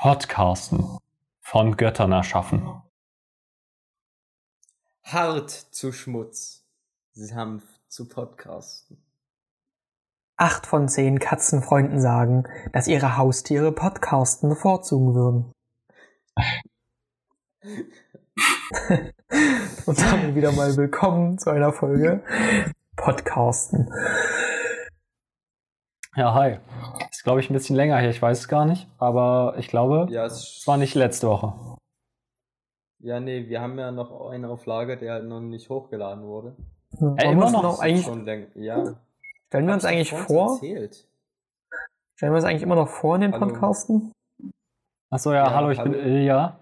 Podcasten. Von Göttern erschaffen. Hart zu Schmutz. Sanft zu Podcasten. Acht von zehn Katzenfreunden sagen, dass ihre Haustiere Podcasten bevorzugen würden. Und damit wieder mal willkommen zu einer Folge Podcasten. Ja, hi. Ist, glaube ich, ein bisschen länger her, ich weiß es gar nicht, aber ich glaube, Ja, es war nicht letzte Woche. Ja, nee, wir haben ja noch einen auf Lager, der halt noch nicht hochgeladen wurde. Ja, wollen immer wir uns noch noch eigentlich, Schon länger. Ja. stellen wir uns eigentlich vor? Erzählt. Stellen wir uns eigentlich immer noch vor in den Hallo. Podcasten? Achso, ja, Ja, hallo, ich hallo. bin Ilja.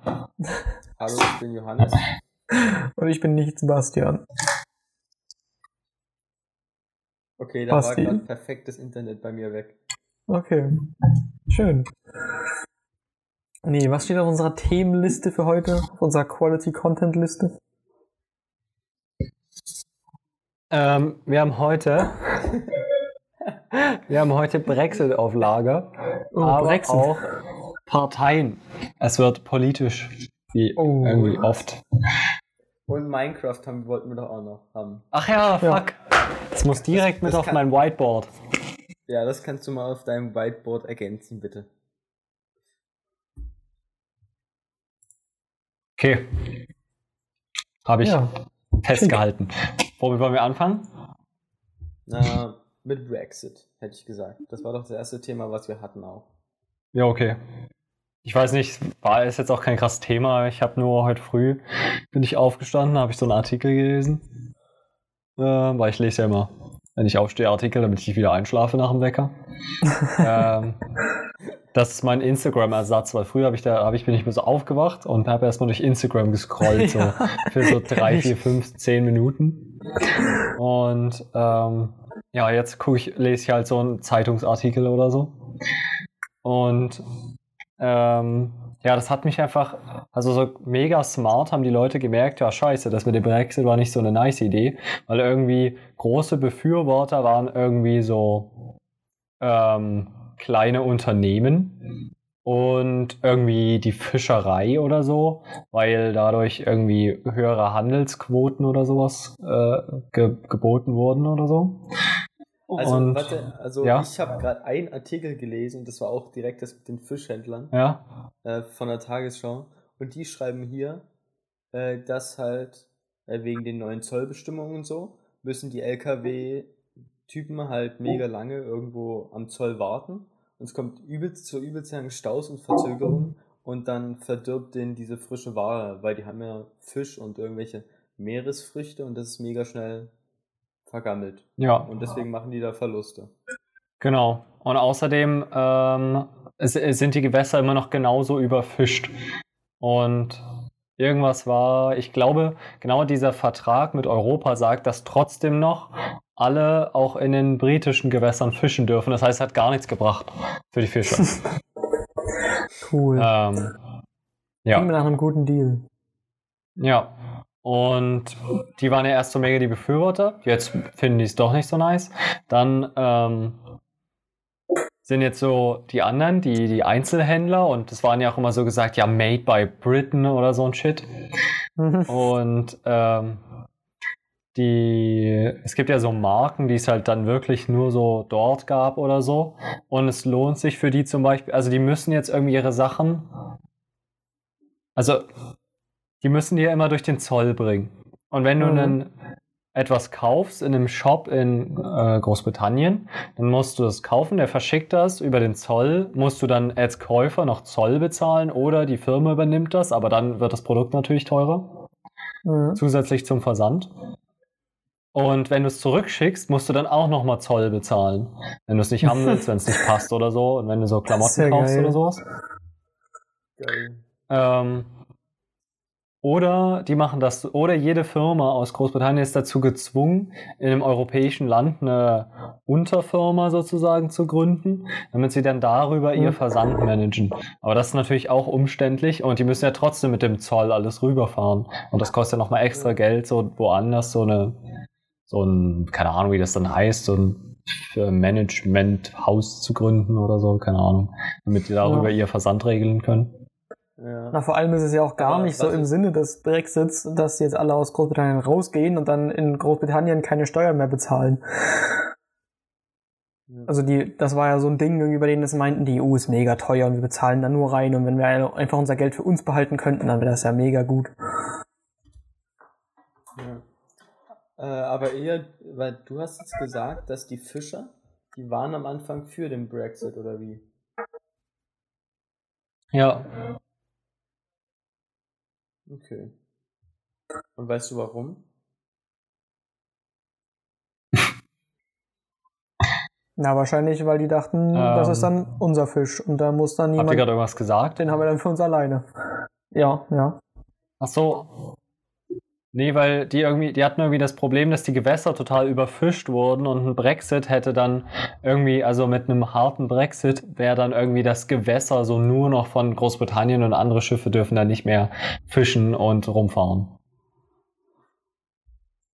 Hallo, ich bin Johannes. Und ich bin nicht Sebastian. Okay, da war Basti. gerade perfektes Internet bei mir weg. Okay. Schön. Nee, was steht auf unserer Themenliste für heute? Auf unserer Quality Content Liste? Ähm, wir haben heute. wir haben heute Brexit auf Lager. Oh, aber Brexit. auch Parteien. Es wird politisch. Wie Oh. irgendwie oft. Und Minecraft haben, wollten wir doch auch noch haben. Ach ja, Ja. Das muss direkt mit das auf kann- mein Whiteboard. Ja, das kannst du mal auf deinem Whiteboard ergänzen, bitte. Okay. Habe ich Ja. festgehalten. Womit wollen wir anfangen? Na, mit Brexit, hätte ich gesagt. Das war doch das erste Thema, was wir hatten auch. Ja, okay. Ich weiß nicht, war ist jetzt auch kein krasses Thema. Ich habe nur heute früh bin ich aufgestanden, habe ich so einen Artikel gelesen. Äh, weil ich lese ja immer, wenn ich aufstehe, Artikel, damit ich nicht wieder einschlafe nach dem Wecker. ähm, das ist mein Instagram-Ersatz, weil früher habe ich da, habe ich bin ich mir so aufgewacht und habe erstmal durch Instagram gescrollt, so für so drei, vier, fünf, zehn Minuten. Und ähm, ja, jetzt gucke ich, lese ich halt so einen Zeitungsartikel oder so. Und ähm, ja, das hat mich einfach, also so mega smart haben die Leute gemerkt, ja scheiße, das mit dem Brexit war nicht so eine nice Idee, weil irgendwie große Befürworter waren irgendwie so ähm, kleine Unternehmen und irgendwie die Fischerei oder so, weil dadurch irgendwie höhere Handelsquoten oder sowas äh, ge geboten wurden oder so. Also, und, warte, also ja. ich habe gerade einen Artikel gelesen und das war auch direkt das mit den Fischhändlern Ja, äh, von der Tagesschau. Und die schreiben hier, äh, dass halt äh, wegen den neuen Zollbestimmungen und so müssen die LKW-Typen halt mega lange irgendwo am Zoll warten. Und es kommt übelst zu übelst langen Staus und Verzögerungen und dann verdirbt denen diese frische Ware, weil die haben ja Fisch und irgendwelche Meeresfrüchte und das ist mega schnell vergammelt. ja. Und deswegen machen die da Verluste. Genau. Und außerdem ähm, es, es sind die Gewässer immer noch genauso überfischt. Und irgendwas war, ich glaube, genau dieser Vertrag mit Europa sagt, dass trotzdem noch alle auch in den britischen Gewässern fischen dürfen. Das heißt, es hat gar nichts gebracht für die Fischer. Cool. ähm, ja, nach einem guten Deal. ja. Und die waren ja erst so mega die Befürworter. Jetzt finden die es doch nicht so nice. Dann ähm, sind jetzt so die anderen, die, die Einzelhändler. Und das waren ja auch immer so gesagt, ja, made by Britain oder so ein Shit. Und ähm, die, es gibt ja so Marken, die es halt dann wirklich nur so dort gab oder so. Und es lohnt sich für die zum Beispiel, also die müssen jetzt irgendwie ihre Sachen, also die müssen die ja immer durch den Zoll bringen. Und wenn du Mhm. dann etwas kaufst in einem Shop in äh, Großbritannien, dann musst du das kaufen, der verschickt das über den Zoll, musst du dann als Käufer noch Zoll bezahlen oder die Firma übernimmt das, aber dann wird das Produkt natürlich teurer Mhm. zusätzlich zum Versand. Und wenn du es zurückschickst, musst du dann auch nochmal Zoll bezahlen. Wenn du es nicht haben willst, wenn es nicht passt oder so. Und wenn du so Klamotten kaufst geil. oder sowas. Geil. Ähm, oder die machen das, oder jede Firma aus Großbritannien ist dazu gezwungen, in einem europäischen Land eine Unterfirma sozusagen zu gründen, damit sie dann darüber ihr Mhm. Versand managen. Aber das ist natürlich auch umständlich und die müssen ja trotzdem mit dem Zoll alles rüberfahren. Und das kostet ja nochmal extra Geld, so woanders so eine, so ein, keine Ahnung, wie das dann heißt, so ein Management-Haus zu gründen oder so, keine Ahnung, damit die darüber Ja. ihr Versand regeln können. Ja. Na, vor allem ist es ja auch gar Aber nicht so im Sinne des Brexits, dass jetzt alle aus Großbritannien rausgehen und dann in Großbritannien keine Steuern mehr bezahlen. Ja. Also die, das war ja so ein Ding, irgendwie, bei denen es meinten, die EU ist mega teuer und wir bezahlen da nur rein und wenn wir einfach unser Geld für uns behalten könnten, dann wäre das ja mega gut. Ja. Äh, aber eher, weil du hast jetzt gesagt, dass die Fischer, die waren am Anfang für den Brexit oder wie? Ja, Okay. Und weißt du warum? Na, wahrscheinlich, weil die dachten, das Ähm. ist dann unser Fisch und da muss dann habt ihr niemand, gerade irgendwas gesagt? den haben wir dann für uns alleine. Ja, ja. Ach so. Nee, weil die irgendwie, die hatten irgendwie das Problem, dass die Gewässer total überfischt wurden und ein Brexit hätte dann irgendwie, also mit einem harten Brexit wäre dann irgendwie das Gewässer so nur noch von Großbritannien und andere Schiffe dürfen dann nicht mehr fischen und rumfahren.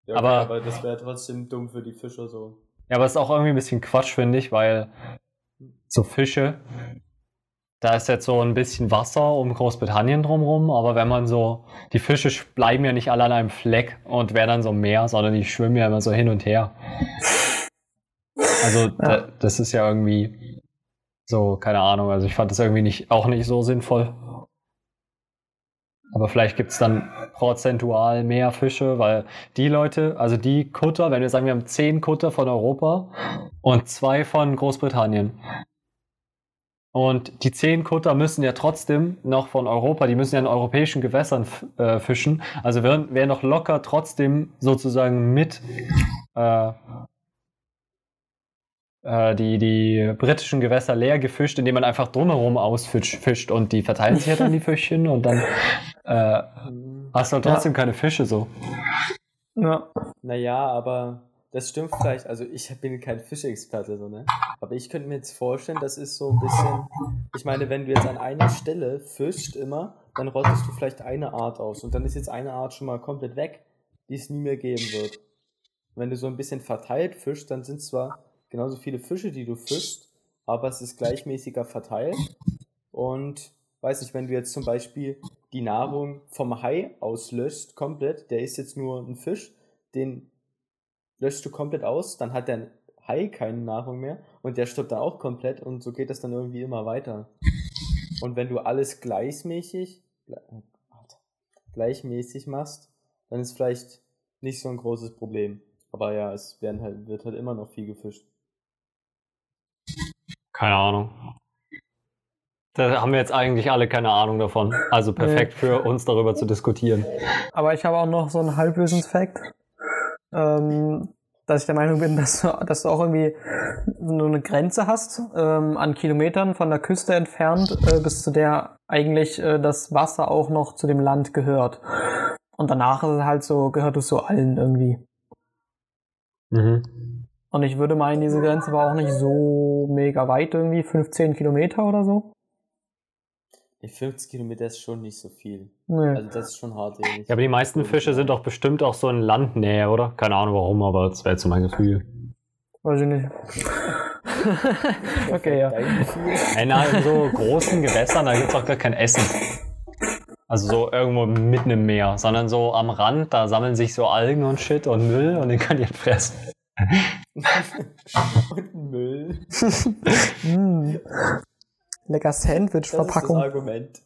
Ja, Aber- aber das wäre trotzdem dumm für die Fischer so. Ja, aber es ist auch irgendwie ein bisschen Quatsch, finde ich, weil so Fische, da ist jetzt so ein bisschen Wasser um Großbritannien drumherum, aber wenn man so, die Fische sch- bleiben ja nicht alle an einem Fleck und werden dann so im Meer, sondern die schwimmen ja immer so hin und her. Also da, das ist ja irgendwie so, keine Ahnung, also ich fand das irgendwie nicht, auch nicht so sinnvoll. Aber vielleicht gibt es dann prozentual mehr Fische, weil die Leute, also die Kutter, wenn wir sagen, wir haben zehn Kutter von Europa und zwei von Großbritannien. Und die zehn Kutter müssen ja trotzdem noch von Europa, die müssen ja in europäischen Gewässern äh, fischen. Also wären, wären doch locker trotzdem sozusagen mit äh, äh, die, die britischen Gewässer leer gefischt, indem man einfach drumherum ausfischt fischt und die verteilen sich ja dann die Fischchen und dann äh, hast du halt trotzdem keine Fische so. Ja. Naja, aber das stimmt vielleicht. Also ich bin kein Fischexperte, so, ne? Aber ich könnte mir jetzt vorstellen, das ist so ein bisschen. Ich meine, wenn du jetzt an einer Stelle fischst immer, dann rottest du vielleicht eine Art aus. Und dann ist jetzt eine Art schon mal komplett weg, die es nie mehr geben wird. Wenn du so ein bisschen verteilt fischst, dann sind zwar genauso viele Fische, die du fischst, aber es ist gleichmäßiger verteilt. Und weiß nicht, wenn du jetzt zum Beispiel die Nahrung vom Hai auslöscht, komplett, der ist jetzt nur ein Fisch, den löschst du komplett aus, dann hat der Hai keine Nahrung mehr und der stirbt dann auch komplett und so geht das dann irgendwie immer weiter. Und wenn du alles gleichmäßig, gle- oh gleichmäßig machst, dann ist vielleicht nicht so ein großes Problem. Aber ja, es werden halt, wird halt immer noch viel gefischt. Keine Ahnung. Da haben wir jetzt eigentlich alle keine Ahnung davon. Also perfekt für uns darüber zu diskutieren. Aber ich habe auch noch so einen Halbwissensfakt, ähm, dass ich der Meinung bin, dass, du- dass du auch irgendwie nur eine Grenze hast ähm, an Kilometern von der Küste entfernt, äh, bis zu der eigentlich äh, das Wasser auch noch zu dem Land gehört. Und danach ist es halt so, gehört es so allen irgendwie. Mhm. Und ich würde meinen, diese Grenze war auch nicht so mega weit irgendwie, 15 Kilometer oder so. Die 50 Kilometer ist schon nicht so viel. Nee. Also das ist schon hart ähnlich. Ja, aber die meisten Fische sind doch bestimmt auch so in Landnähe, oder? Keine Ahnung warum, aber das wäre jetzt so mein Gefühl. Weiß ich nicht. okay, ja. Ey, na, in so großen Gewässern, da gibt es auch gar kein Essen. Also so irgendwo mitten im Meer, sondern so am Rand, da sammeln sich so Algen und Shit und Müll und den kann ihr fressen. Und Müll. Mm. Lecker Das ist das Sandwich-Verpackung. Argument.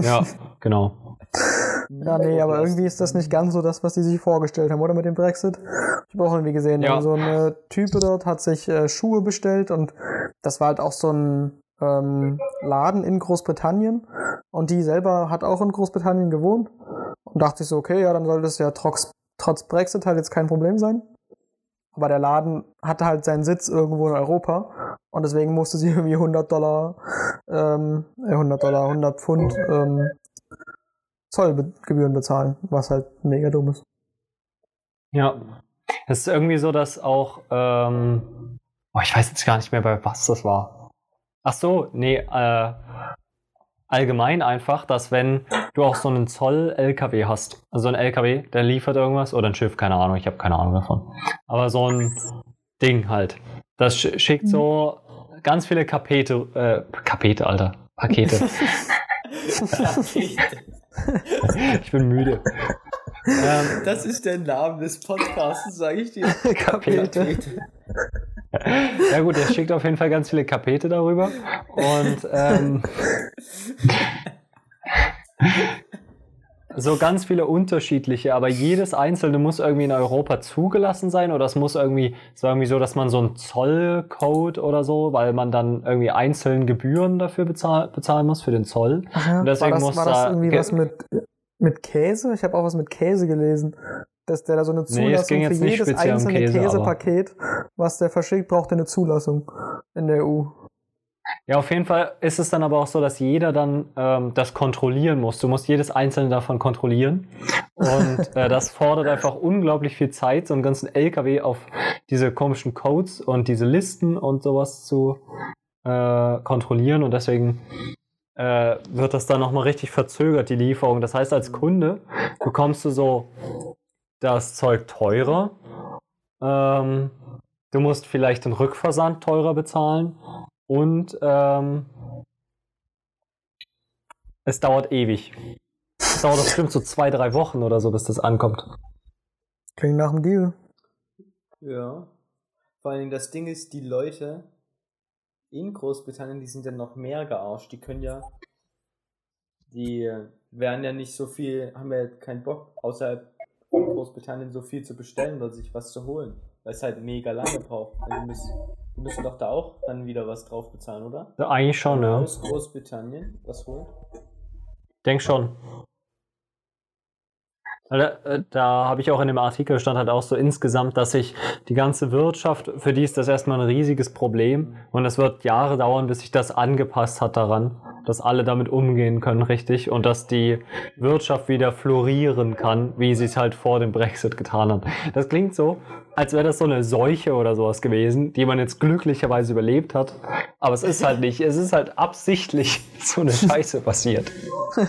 Ja, genau. Ja, nee, aber irgendwie ist das nicht ganz so das, was die sich vorgestellt haben, oder mit dem Brexit? Ich habe auch irgendwie gesehen, Ja. so ein äh, Typ dort hat sich äh, Schuhe bestellt und das war halt auch so ein ähm, Laden in Großbritannien und die selber hat auch in Großbritannien gewohnt und dachte sich so, okay, ja, dann soll das ja trotz, trotz Brexit halt jetzt kein Problem sein. Aber der Laden hatte halt seinen Sitz irgendwo in Europa und deswegen musste sie irgendwie 100 Dollar, ähm, äh, 100 Dollar, 100 Pfund ähm, Zollgebühren bezahlen, was halt mega dumm ist. Ja. Es ist irgendwie so, dass auch, ähm, oh, ich weiß jetzt gar nicht mehr, bei was das war. Ach so, nee, äh, allgemein einfach, dass wenn du auch so einen Zoll-LKW hast, also ein LKW, der liefert irgendwas, oder ein Schiff, keine Ahnung, ich habe keine Ahnung davon. Aber so ein Ding halt. Das sch schickt so ganz viele Kapete, äh, Kapete, Alter, Pakete. ich bin müde. Ähm, das ist der Name des Podcasts, sage ich dir. Kapete. Ja gut, er schickt auf jeden Fall ganz viele Kapete darüber. Und ähm, so ganz viele unterschiedliche, aber jedes einzelne muss irgendwie in Europa zugelassen sein oder es muss irgendwie, es war irgendwie so, dass man so einen Zollcode oder so, weil man dann irgendwie einzeln Gebühren dafür bezahl bezahlen muss für den Zoll. Aha, Und deswegen war das, muss war das da- irgendwie ge- was mit, mit Käse? Ich habe auch was mit Käse gelesen. Dass der da so eine Nee, Zulassung ging für jedes einzelne Käse, Käsepaket, was der verschickt, braucht er eine Zulassung in der EU. Ja, auf jeden Fall ist es dann aber auch so, dass jeder dann ähm, das kontrollieren muss. Du musst jedes einzelne davon kontrollieren. Und äh, das fordert einfach unglaublich viel Zeit, so einen ganzen LKW auf diese komischen Codes und diese Listen und sowas zu äh, kontrollieren. Und deswegen äh, wird das dann nochmal richtig verzögert, die Lieferung. Das heißt, als Kunde bekommst du so das Zeug teurer. Ähm, du musst vielleicht den Rückversand teurer bezahlen. Und ähm, es dauert ewig. Es dauert bestimmt so zwei, drei Wochen oder so, bis das ankommt. Klingt nach dem Deal. Ja. Vor allen Dingen das Ding ist, die Leute in Großbritannien, die sind ja noch mehr gearscht. Die können ja, die werden ja nicht so viel, haben ja keinen Bock, außerhalb von Großbritannien so viel zu bestellen oder sich was zu holen. Weil es halt mega lange braucht. Also die müssen, die müssen doch da auch dann wieder was drauf bezahlen, oder? Ja, eigentlich schon, ja. Aus Großbritannien was holen. Denk schon. Da, äh, da habe ich auch in dem Artikel stand halt auch so insgesamt, dass sich die ganze Wirtschaft, für die ist das erstmal ein riesiges Problem und es wird Jahre dauern, bis sich das angepasst hat daran, dass alle damit umgehen können, richtig, und dass die Wirtschaft wieder florieren kann, wie sie es halt vor dem Brexit getan hat. Das klingt so, als wäre das so eine Seuche oder sowas gewesen, die man jetzt glücklicherweise überlebt hat, aber es ist halt nicht, es ist halt absichtlich so eine Scheiße passiert.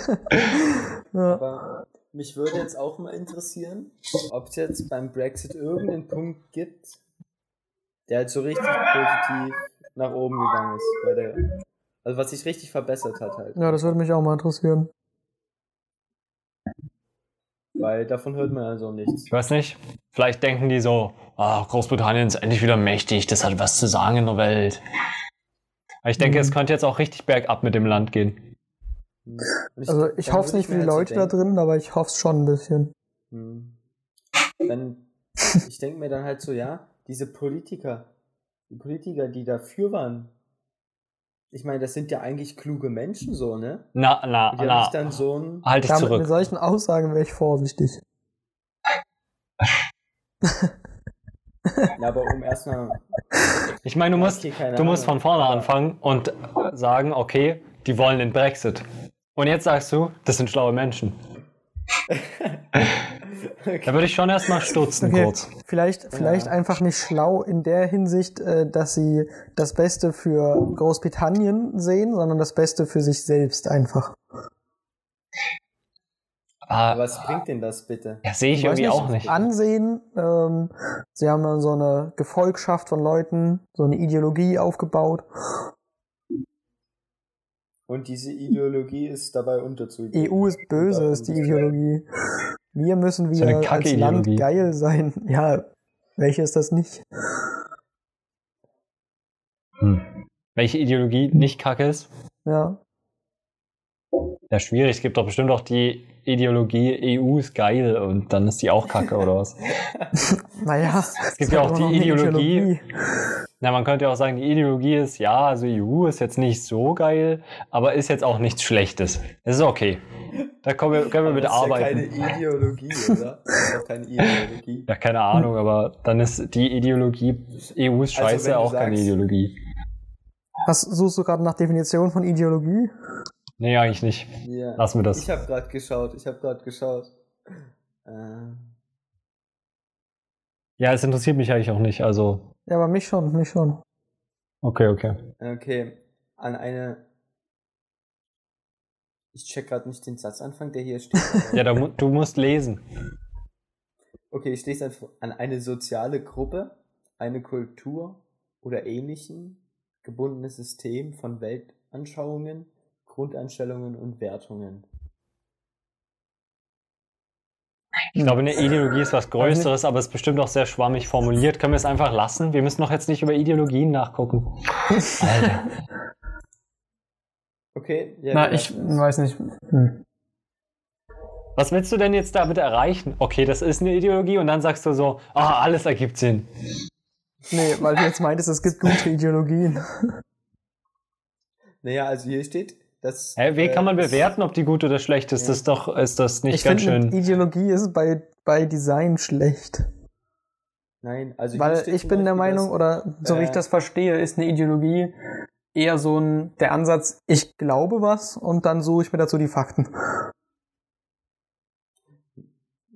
Ja. Mich würde jetzt auch mal interessieren, ob es jetzt beim Brexit irgendeinen Punkt gibt, der halt so richtig positiv nach oben gegangen ist. Bei der, also was sich richtig verbessert hat halt. ja, das würde mich auch mal interessieren. Weil davon hört man also nichts. Ich weiß nicht. Vielleicht denken die so, ah, Großbritannien ist endlich wieder mächtig, das hat was zu sagen in der Welt. Aber ich denke, Mhm. es könnte jetzt auch richtig bergab mit dem Land gehen. Und Also ich hoffe es nicht für die halt Leute da drin, aber ich hoffe es schon ein bisschen. Hm. Dann, ich denke mir dann halt so, ja, diese Politiker, die Politiker, die dafür waren, ich meine, das sind ja eigentlich kluge Menschen so, ne? Na, na, die haben na, dann so ein, halt dich Damit, mit zurück. solchen Aussagen wäre ich vorsichtig. ja, aber um erstmal, Ich meine, du musst, du musst von vorne anfangen und sagen, okay, die wollen den Brexit. Und jetzt sagst du, das sind schlaue Menschen. Da würde ich schon erstmal stutzen Okay. kurz. Vielleicht, vielleicht einfach nicht schlau in der Hinsicht, äh, dass sie das Beste für Großbritannien sehen, sondern das Beste für sich selbst einfach. Aber was bringt denn das bitte? ja, sehe ich weiß irgendwie auch nicht. Ansehen, ähm, sie haben dann so eine Gefolgschaft von Leuten, so eine Ideologie aufgebaut. Und diese Ideologie ist dabei unterzugehen. EU ist böse, ist die Ideologie. Wir müssen So wieder als Land geil sein. Ja, welche ist das nicht? Hm. Welche Ideologie nicht kacke ist? Ja. Ja, schwierig. Es gibt doch bestimmt auch die Ideologie, EU ist geil und dann ist die auch kacke oder was? Naja, Es gibt ja auch die eine Ideologie. Na, man könnte ja auch sagen, die Ideologie ist, ja, also EU ist jetzt nicht so geil, aber ist jetzt auch nichts Schlechtes. Es ist okay. Da können wir, können wir Aber mit das ist arbeiten. ja keine Ideologie, oder? Das ist doch keine Ideologie. Ja, keine Ahnung, aber dann ist die Ideologie, EU ist Also, scheiße, du auch keine sagst- Ideologie. Was suchst du gerade nach Definition von Ideologie? Nee, eigentlich nicht. Ja. Lassen wir das. Ich habe gerade geschaut, ich habe gerade geschaut. Äh, Ja, es interessiert mich eigentlich auch nicht, also. Ja, aber mich schon, mich schon. Okay, okay. okay, an eine. Ich check gerade nicht den Satzanfang, der hier steht. Ja, da, mu- du musst lesen. Okay, ich lese einfach an eine soziale Gruppe, eine Kultur oder ähnlichen gebundenes System von Weltanschauungen, Grundeinstellungen und Wertungen. Ich glaube, eine Ideologie ist was Größeres, aber es ist bestimmt auch sehr schwammig formuliert. Können wir es einfach lassen? Wir müssen doch jetzt nicht über Ideologien nachgucken. Alter. Okay, ja, Na, ich weiß nicht. Hm. Was willst du denn jetzt damit erreichen? Okay, das ist eine Ideologie und dann sagst du so, ah, alles ergibt Sinn. Nee, weil du jetzt meintest, es gibt gute Ideologien. Naja, also hier steht, dass. Hä, wie kann man äh, bewerten, ob die gut oder schlecht ist? Ja. Das ist doch, ist das nicht ich ganz finde, schön. Ideologie ist bei, bei Design schlecht. Nein, also Weil ich bin der Meinung, dass- oder so wie ich äh, das verstehe, ist eine Ideologie eher so ein, der Ansatz, ich glaube was und dann suche ich mir dazu die Fakten.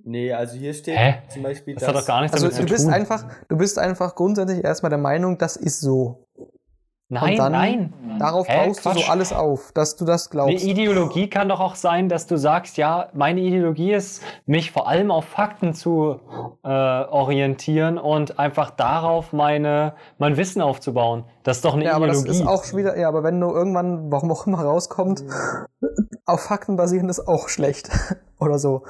Nee, also hier steht Hä? zum Beispiel, Das hat doch gar nichts Also damit du zu bist tun. einfach, du bist einfach grundsätzlich erstmal der Meinung, das ist so. Nein, und dann- nein. Darauf Hä, baust du Quatsch. so alles auf, dass du das Eine glaubst. Ideologie kann doch auch sein, dass du sagst, ja, meine Ideologie ist, mich vor allem auf Fakten zu äh, orientieren und einfach darauf meine, mein Wissen aufzubauen. Das ist doch eine ja, aber das Ideologie. ist auch schon wieder, ja, aber wenn du irgendwann, warum auch immer rauskommt, auf Fakten basieren ist auch schlecht. Oder so.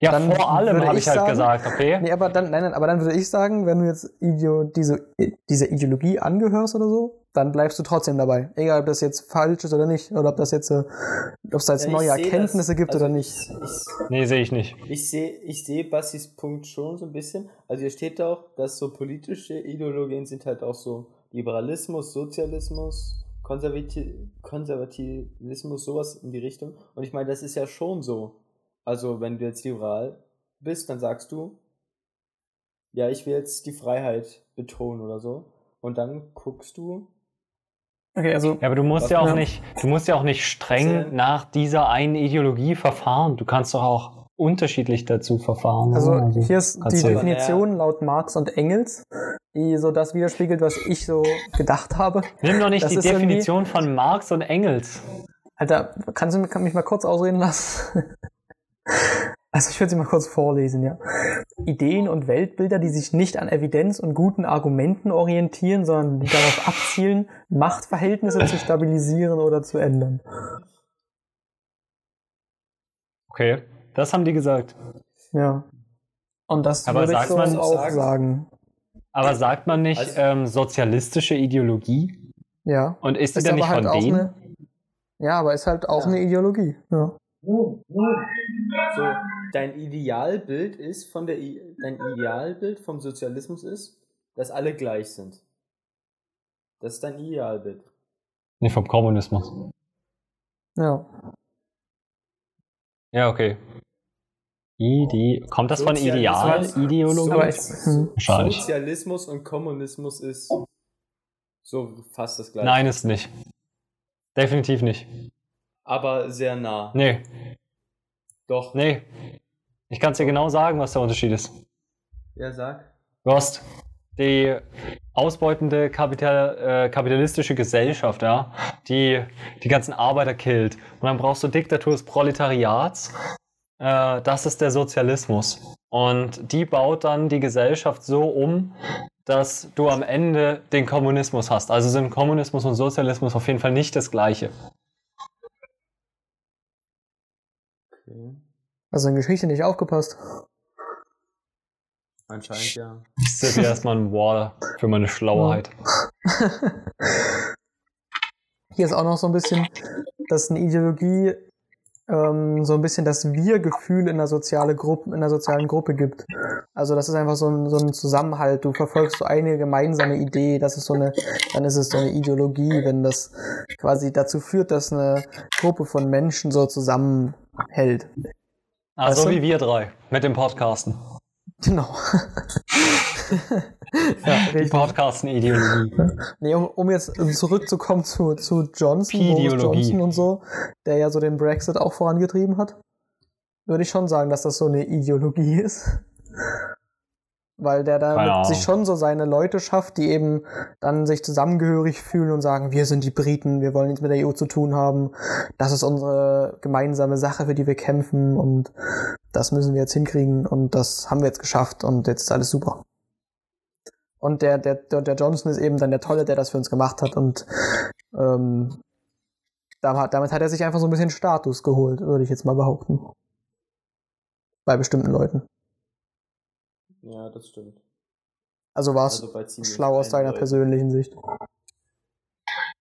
ja, dann vor allem habe ich halt sagen- gesagt, okay? Nee, aber dann, nein, nein, aber dann würde ich sagen, wenn du jetzt Ideo, diese, dieser Ideologie angehörst oder so, dann bleibst du trotzdem dabei. Egal, ob das jetzt falsch ist oder nicht, oder ob das jetzt, äh, ob es da jetzt Ja, neue Erkenntnisse das- gibt also oder nicht. Ich, ich, Nee, sehe ich nicht. ich sehe ich sehe Bassis Punkt schon so ein bisschen. Also hier steht auch, dass so politische Ideologien sind halt auch so Liberalismus, Sozialismus, Konservati Konservativismus, sowas in die Richtung. Und ich meine, das ist ja schon so. Also wenn du jetzt liberal bist, dann sagst du, ja, ich will jetzt die Freiheit betonen oder so. Und dann guckst du, Okay, also, Ja, aber du musst ja auch Ja. nicht, du musst ja auch nicht streng Also- nach dieser einen Ideologie verfahren. Du kannst doch auch unterschiedlich dazu verfahren. also oder? hier ist die Definition laut Marx und Engels, die so das widerspiegelt, was ich so gedacht habe. Nimm doch nicht das die Definition von Marx und Engels. Alter, kannst du mich mal kurz ausreden lassen? Also ich würde sie mal kurz vorlesen, ja. Ideen und Weltbilder, die sich nicht an Evidenz und guten Argumenten orientieren, sondern die darauf abzielen, Machtverhältnisse zu stabilisieren oder zu ändern. Okay, das haben die gesagt. Ja. Und das Aber würde ich sagt so man- auch sagen- sagen. Aber sagt man nicht Also- ähm, sozialistische Ideologie? Ja. Und ist die dann aber nicht halt von auch denen? eine. Ja, aber ist halt auch Ja. eine Ideologie. Ja. So, dein Idealbild ist von der I dein Idealbild vom Sozialismus ist, dass alle gleich sind. Das ist dein Idealbild. Nee, vom Kommunismus. Ja. Ja, okay. Ide Kommt das von Ideal? Sozialismus- Ideologie? Ich- hm. Wahrscheinlich. Sozialismus und Kommunismus ist so fast das gleiche. Nein, ist nicht. Definitiv nicht. Aber sehr nah. Nee, Doch. nee. Ich kann es dir genau sagen, was der Unterschied ist. Ja, sag. Du hast die ausbeutende Kapital, äh, kapitalistische Gesellschaft, ja, die die ganzen Arbeiter killt. Und dann brauchst du Diktatur des Proletariats. Äh, das ist der Sozialismus. Und die baut dann die Gesellschaft so um, dass du am Ende den Kommunismus hast. Also sind Kommunismus und Sozialismus auf jeden Fall nicht das gleiche. Okay. Also in Geschichte nicht aufgepasst. Anscheinend ja. Ich setze hier erstmal ein Wall für meine Schlauheit. Hier ist auch noch so ein bisschen, dass eine Ideologie ähm, so ein bisschen das Wir-Gefühl in der, soziale Gruppe, in der sozialen Gruppe gibt. Also das ist einfach so ein, so ein Zusammenhalt. Du verfolgst so eine gemeinsame Idee. Das ist so eine, dann ist es so eine Ideologie, wenn das quasi dazu führt, dass eine Gruppe von Menschen so zusammenhält. Also Weißt du? wie wir drei mit dem Podcasten. Genau. ja, Die. Podcasten-Ideologie. Nee, um, um jetzt zurückzukommen zu, zu Johnson, Boris. Johnson und so, der ja so den Brexit auch vorangetrieben hat, würde ich schon sagen, dass das so eine Ideologie ist. Weil der Ahnung. sich schon so seine Leute schafft, die eben dann sich zusammengehörig fühlen und sagen, wir sind die Briten, wir wollen nichts mit der EU zu tun haben, das ist unsere gemeinsame Sache, für die wir kämpfen und das müssen wir jetzt hinkriegen und das haben wir jetzt geschafft und jetzt ist alles super. Und der, der, der, Johnson ist eben dann der Tolle, der das für uns gemacht hat. Und ähm, damit hat er sich einfach so ein bisschen Status geholt, würde ich jetzt mal behaupten. Bei bestimmten Leuten. Ja, das stimmt. Also war es Also schlau aus deiner persönlichen Sicht.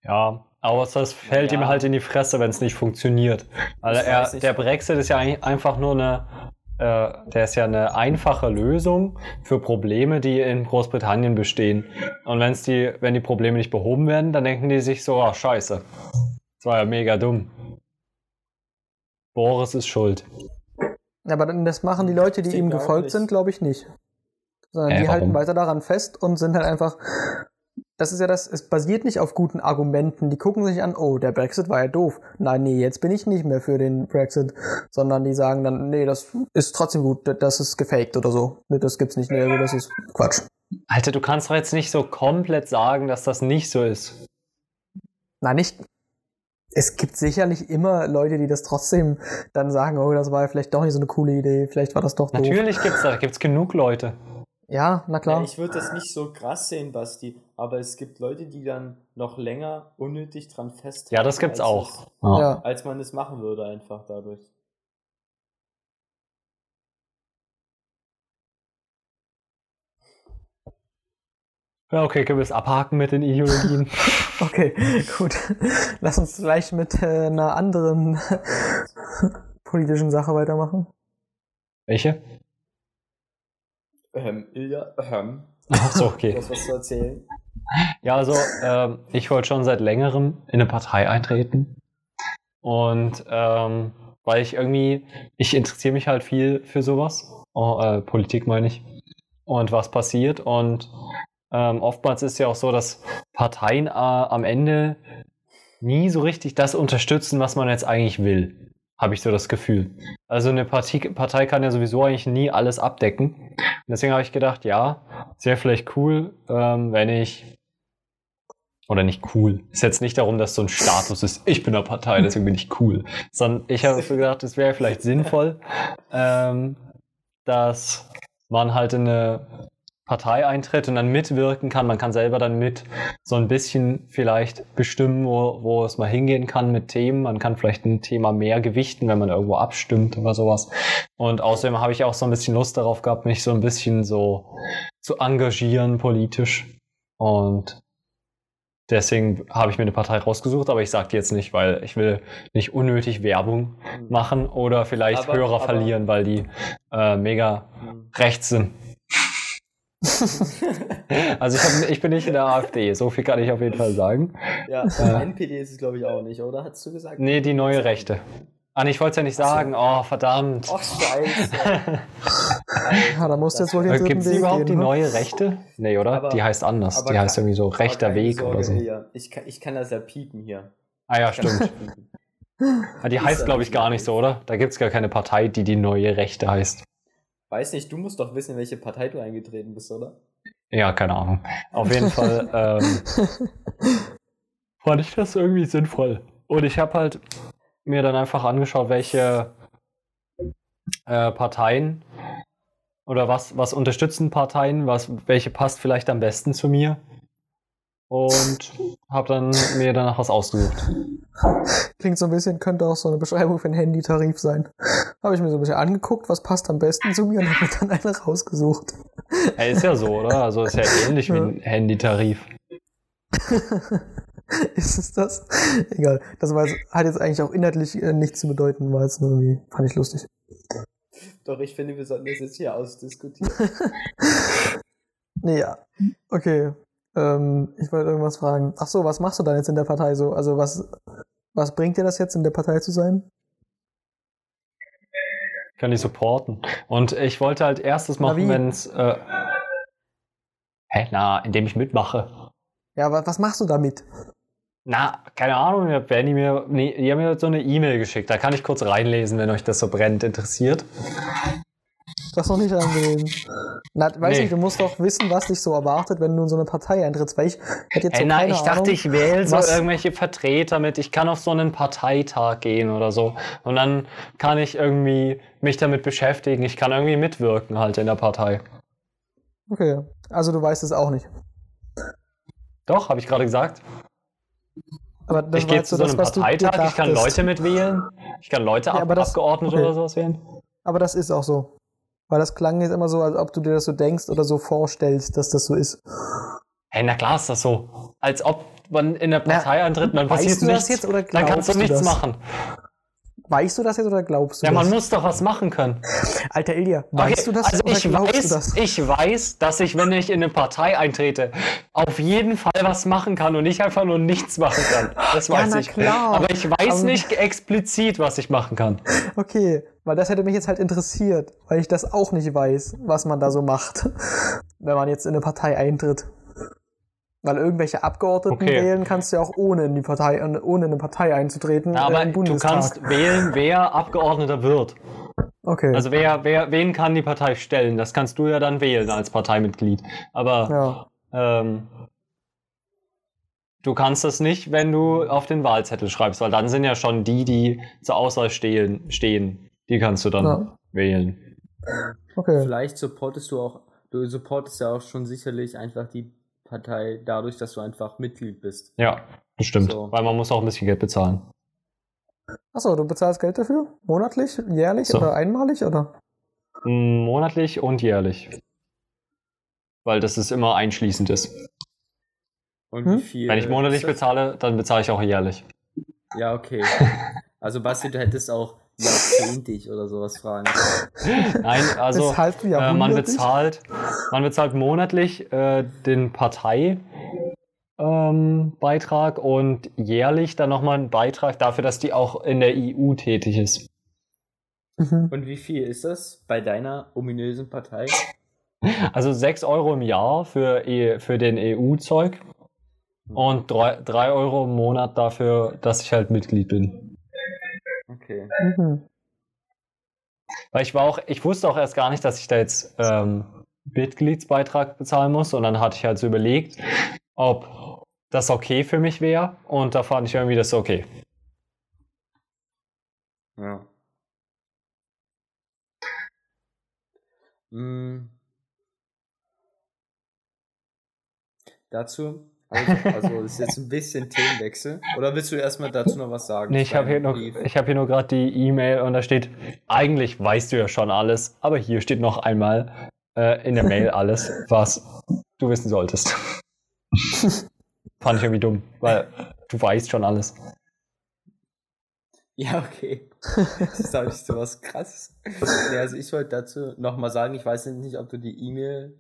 Ja, aber das fällt Ja. ihm halt in die Fresse, wenn es nicht funktioniert. Weil Ich er, der Brexit ist ja einfach nur eine, äh, der ist ja eine einfache Lösung für Probleme, die in Großbritannien bestehen. Und wenn's die, wenn die Probleme nicht behoben werden, dann denken die sich so, ach scheiße, das war ja mega dumm. Boris ist schuld. Aber dann- das machen die Leute, die ihm gefolgt nicht. sind, glaube ich nicht. Sondern Äh, die halten warum? weiter daran fest und sind halt einfach. Das ist ja das, es basiert nicht auf guten Argumenten. Die gucken sich an, oh, der Brexit war ja doof. Nein, nee, jetzt bin ich nicht mehr für den Brexit. Sondern die sagen dann, nee, das ist trotzdem gut, das ist gefaked oder so. Nee, Das gibt's nicht, nee, also das ist Quatsch. Alter, du kannst doch jetzt nicht so komplett sagen, dass das nicht so ist. Nein, nicht. Es gibt sicherlich immer Leute, die das trotzdem dann sagen, oh, das war ja vielleicht doch nicht so eine coole Idee, vielleicht war das doch doof. Natürlich gibt's da, gibt's genug Leute. Ja, na klar. Ja, ich würde das nicht so krass sehen, Basti, aber es gibt Leute, die dann noch länger unnötig dran festhalten. Ja, das gibt's als auch. Es, Ja. ja. als man es machen würde, einfach dadurch. Ja, okay, können wir es abhaken mit den Ideologien. Okay, gut. Lass uns gleich mit äh, einer anderen politischen Sache weitermachen. Welche? Ähm, Ilja, ähm, Ach so, du okay. hast was zu erzählen? Ja, also ähm, ich wollte schon seit längerem in eine Partei eintreten. Und ähm, weil ich irgendwie, ich interessiere mich halt viel für sowas. Oh, äh, Politik meine ich. Und was passiert. Und ähm, oftmals ist ja auch so, dass Parteien äh, am Ende nie so richtig das unterstützen, was man jetzt eigentlich will. Habe ich so das Gefühl. Also eine Partei, Partei kann ja sowieso eigentlich nie alles abdecken. Und deswegen habe ich gedacht, ja, wäre vielleicht cool, ähm, wenn ich oder nicht cool. Ist jetzt nicht darum, dass so ein Status ist, ich bin eine Partei, deswegen bin ich cool. Sondern ich habe so gedacht, es wäre vielleicht sinnvoll, ähm, dass man halt in eine Partei eintritt und dann mitwirken kann. Man kann selber dann mit so ein bisschen vielleicht bestimmen, wo, wo es mal hingehen kann mit Themen. Man kann vielleicht ein Thema mehr gewichten, wenn man irgendwo abstimmt oder sowas. Und außerdem habe ich auch so ein bisschen Lust darauf gehabt, mich so ein bisschen so zu engagieren politisch. Und deswegen habe ich mir eine Partei rausgesucht, aber ich sage die jetzt nicht, weil ich will nicht unnötig Werbung machen oder vielleicht Aber- Hörer aber- verlieren, weil die äh, mega Hm. rechts sind. Also ich, hab, ich bin nicht in der AfD, so viel kann ich auf jeden Fall sagen. Ja, NPD ist es glaube ich auch nicht, oder? Hast du gesagt? Nee, die neue Rechte. Ah, ich wollte es ja nicht sagen. Oh, verdammt. Ach, scheiße. Ja, da musst du jetzt wohl den dritten Gibt es überhaupt gehen. die ne? neue Rechte? Nee, oder? Aber- die heißt anders. Die heißt irgendwie so rechter Weg Sorge, oder so. Ich kann, ich kann das ja piepen hier. Ah ja, stimmt. Ah, die heißt, glaube ich, gar nicht so, oder? Da gibt es gar keine Partei, die die neue Rechte heißt. Weiß nicht, du musst doch wissen, in welche Partei du eingetreten bist, oder? Ja, keine Ahnung. Auf jeden Fall ähm, fand ich das irgendwie sinnvoll. Und ich habe halt mir dann einfach angeschaut, welche äh, Parteien oder was, was unterstützen Parteien, was, welche passt vielleicht am besten zu mir. Und habe dann mir danach was ausgesucht. Klingt so ein bisschen, könnte auch so eine Beschreibung für einen Handytarif sein. Habe ich mir so ein bisschen angeguckt, was passt am besten zu mir und habe mir dann eine rausgesucht. Hey, ist ja so, oder? Also ist ja ähnlich wie ein Handytarif. Ist es das? Egal. Das war jetzt, hat jetzt eigentlich auch inhaltlich äh, nichts zu bedeuten, war jetzt nur irgendwie, fand ich lustig. Doch, ich finde, wir sollten das jetzt hier ausdiskutieren. Nee, ja. Okay. Ähm, ich wollte irgendwas fragen. Ach so, was machst du dann jetzt in der Partei so? Also was, was bringt dir das jetzt, in der Partei zu sein? Kann ich supporten. Und ich wollte halt erstes machen, wenn es. Äh, hä? Na, indem ich mitmache. Ja, aber was machst du damit? Na, keine Ahnung, mir, nee, die haben mir so eine E-Mail geschickt. Da kann ich kurz reinlesen, wenn euch das so brennend interessiert. Du hast noch nicht angesehen. Na, weiß Nee. nicht, du musst doch wissen, was dich so erwartet, wenn du in so eine Partei eintrittst, weil ich hätte jetzt so Ey, na, ich dachte, Ahnung. ich wähle so irgendwelche Vertreter mit. Ich kann auf so einen Parteitag gehen oder so. Und dann kann ich irgendwie mich damit beschäftigen. Ich kann irgendwie mitwirken halt in der Partei. Okay, also du weißt es auch nicht. Doch, habe ich gerade gesagt. Aber das ich gehe zu so das, einem Parteitag, ich kann. Leute mitwählen, ich kann Leute, Ja, ab, aber das- Abgeordnete okay. oder sowas wählen. Aber das ist auch so. Weil das klang jetzt immer so, als ob du dir das so denkst oder so vorstellst, dass das so ist. Hey, na klar ist das so. Als ob man in der Na, Partei antritt, dann passiert du das nichts. jetzt oder dann kannst du du nichts das? machen. Weißt du das jetzt oder glaubst du Ja, das? man muss doch was machen können. Alter Ilja, weißt Okay, du das also oder ich glaubst weiß, du das? ich weiß, dass ich, wenn ich in eine Partei eintrete, auf jeden Fall was machen kann und nicht einfach nur nichts machen kann. Das Ja, weiß na ich. klar. Aber ich weiß Aber- nicht explizit, was ich machen kann. Okay, weil das hätte mich jetzt halt interessiert, weil ich das auch nicht weiß, was man da so macht, wenn man jetzt in eine Partei eintritt. Weil irgendwelche Abgeordneten Okay. wählen kannst du ja auch ohne in die Partei, ohne in eine Partei einzutreten. Ja, aber du kannst wählen, wer Abgeordneter wird. Okay. Also wer, wer, wen kann die Partei stellen? Das kannst du ja dann wählen als Parteimitglied. Aber ja. ähm, du kannst das nicht, wenn du auf den Wahlzettel schreibst, weil dann sind ja schon die, die zur Auswahl stehen, stehen. Die kannst du dann Ja. wählen. Okay. Vielleicht supportest du auch, du supportest ja auch schon sicherlich einfach die Partei dadurch, dass du einfach Mitglied bist. Ja, das stimmt. So. Weil man muss auch ein bisschen Geld bezahlen. Achso, du bezahlst Geld dafür? Monatlich, jährlich So. oder einmalig oder? Mm, Monatlich und jährlich. Weil das ist immer einschließend ist. Und Hm? wie viel? Wenn ich monatlich bezahle, dann bezahle ich auch jährlich. Ja, okay. Also Basti, du hättest auch jahrzehntig oder sowas fragen. Nein, also äh, man bezahlt, man bezahlt monatlich äh, den Partei. Ähm, und jährlich dann nochmal einen Beitrag dafür, dass die auch in der EU tätig ist. Mhm. Und wie viel ist das bei deiner ominösen Partei? Also 6 Euro im Jahr für, E- für den EU-Zeug und 3 Euro im Monat dafür, dass ich halt Mitglied bin. Okay. Mhm. Weil ich war auch, ich wusste auch erst gar nicht, dass ich da jetzt ähm, Mitgliedsbeitrag bezahlen muss und dann hatte ich halt so überlegt, ob das okay für mich wäre und da fand ich irgendwie das okay. Ja. Mm. Dazu, also, also das ist jetzt ein bisschen Themenwechsel. Oder willst du erstmal dazu noch was sagen? Nee, ich habe hier, noch- ich hab hier nur gerade die E-Mail und da steht, eigentlich weißt du ja schon alles, aber hier steht noch einmal äh, in der Mail alles, was du wissen solltest. Fand ich irgendwie dumm, weil du weißt schon alles. Ja, okay. Das ist auch nicht so was krasses. Nee, also ich wollte dazu nochmal sagen, ich weiß nicht, ob du die E-Mail,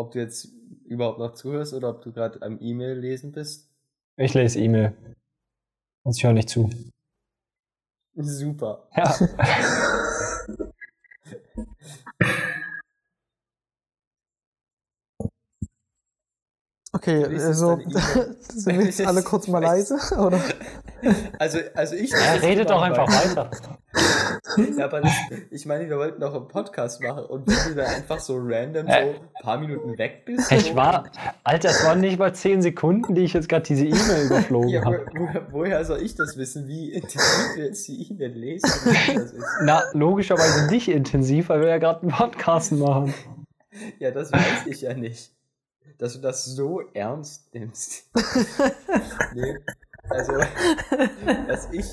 ob du jetzt überhaupt noch zuhörst oder ob du gerade am E-Mail lesen bist. Ich lese E-Mail. Und ich höre nicht zu. Super. Ja. Okay, also sind wir jetzt alle kurz mal leise, oder? Also, also ich. Er redet doch einfach weiter. Ja, aber das, ich meine, wir wollten doch einen Podcast machen und wenn du da einfach so random so ein paar Minuten weg bist. Ich war, Alter, es waren nicht mal 10 Sekunden, die ich jetzt gerade diese E-Mail überflogen Ja, habe. wo, wo, woher soll ich das wissen, wie intensiv wir jetzt die E-Mail lesen? Na, logischerweise nicht intensiv, weil wir ja gerade einen Podcast machen. Ja, das weiß ich ja nicht. Dass du das so ernst nimmst. nee. Also, was ich,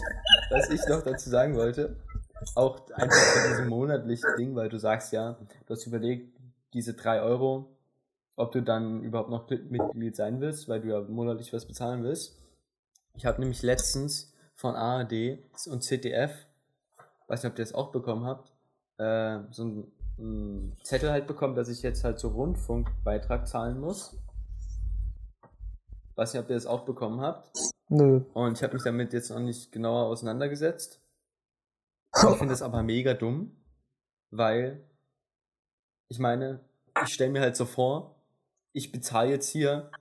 was ich noch dazu sagen wollte, auch einfach von diesem monatlichen Ding, weil du sagst ja, du hast überlegt, diese drei Euro, ob du dann überhaupt noch Mitglied sein willst, weil du ja monatlich was bezahlen willst. Ich habe nämlich letztens von ARD und ZDF, weiß nicht, ob ihr das auch bekommen habt, äh, so ein, ein Zettel halt bekommen, dass ich jetzt halt so Rundfunkbeitrag zahlen muss. Weiß nicht, ob ihr das auch bekommen habt. Nö. Und ich habe mich damit jetzt noch nicht genauer auseinandergesetzt. Ich finde das aber mega dumm, weil ich meine, ich stelle mir halt so vor, ich bezahle jetzt hier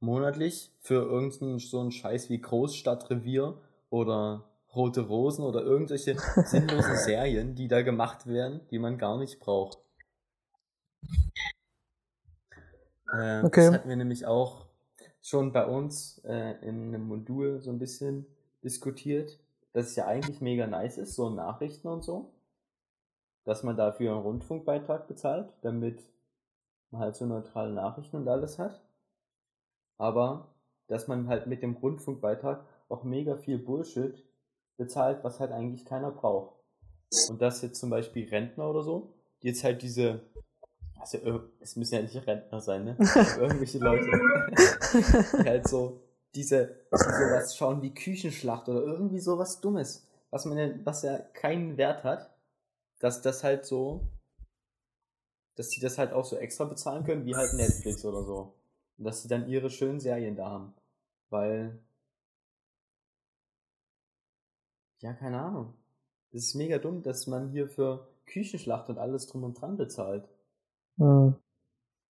monatlich für irgendeinen so einen Scheiß wie Großstadtrevier oder Rote Rosen oder irgendwelche sinnlosen Serien, die da gemacht werden, die man gar nicht braucht. Äh, Okay. Das hatten wir nämlich auch schon bei uns äh, in einem Modul so ein bisschen diskutiert, dass es ja eigentlich mega nice ist, so Nachrichten und so, dass man dafür einen Rundfunkbeitrag bezahlt, damit man halt so neutrale Nachrichten und alles hat. Aber dass man halt mit dem Rundfunkbeitrag auch mega viel Bullshit bezahlt, was halt eigentlich keiner braucht. Und dass jetzt zum Beispiel Rentner oder so, die jetzt halt diese, also ir- es müssen ja nicht Rentner sein, ne? Irgendwelche Leute, die halt so diese, die sowas schauen wie Küchenschlacht oder irgendwie sowas Dummes, was man ja, was ja keinen Wert hat, dass das halt so, dass die das halt auch so extra bezahlen können, wie halt Netflix oder so. Und dass sie dann ihre schönen Serien da haben. Weil, ja, keine Ahnung. Das ist mega dumm, dass man hier für Küchenschlacht und alles drum und dran bezahlt. Hm.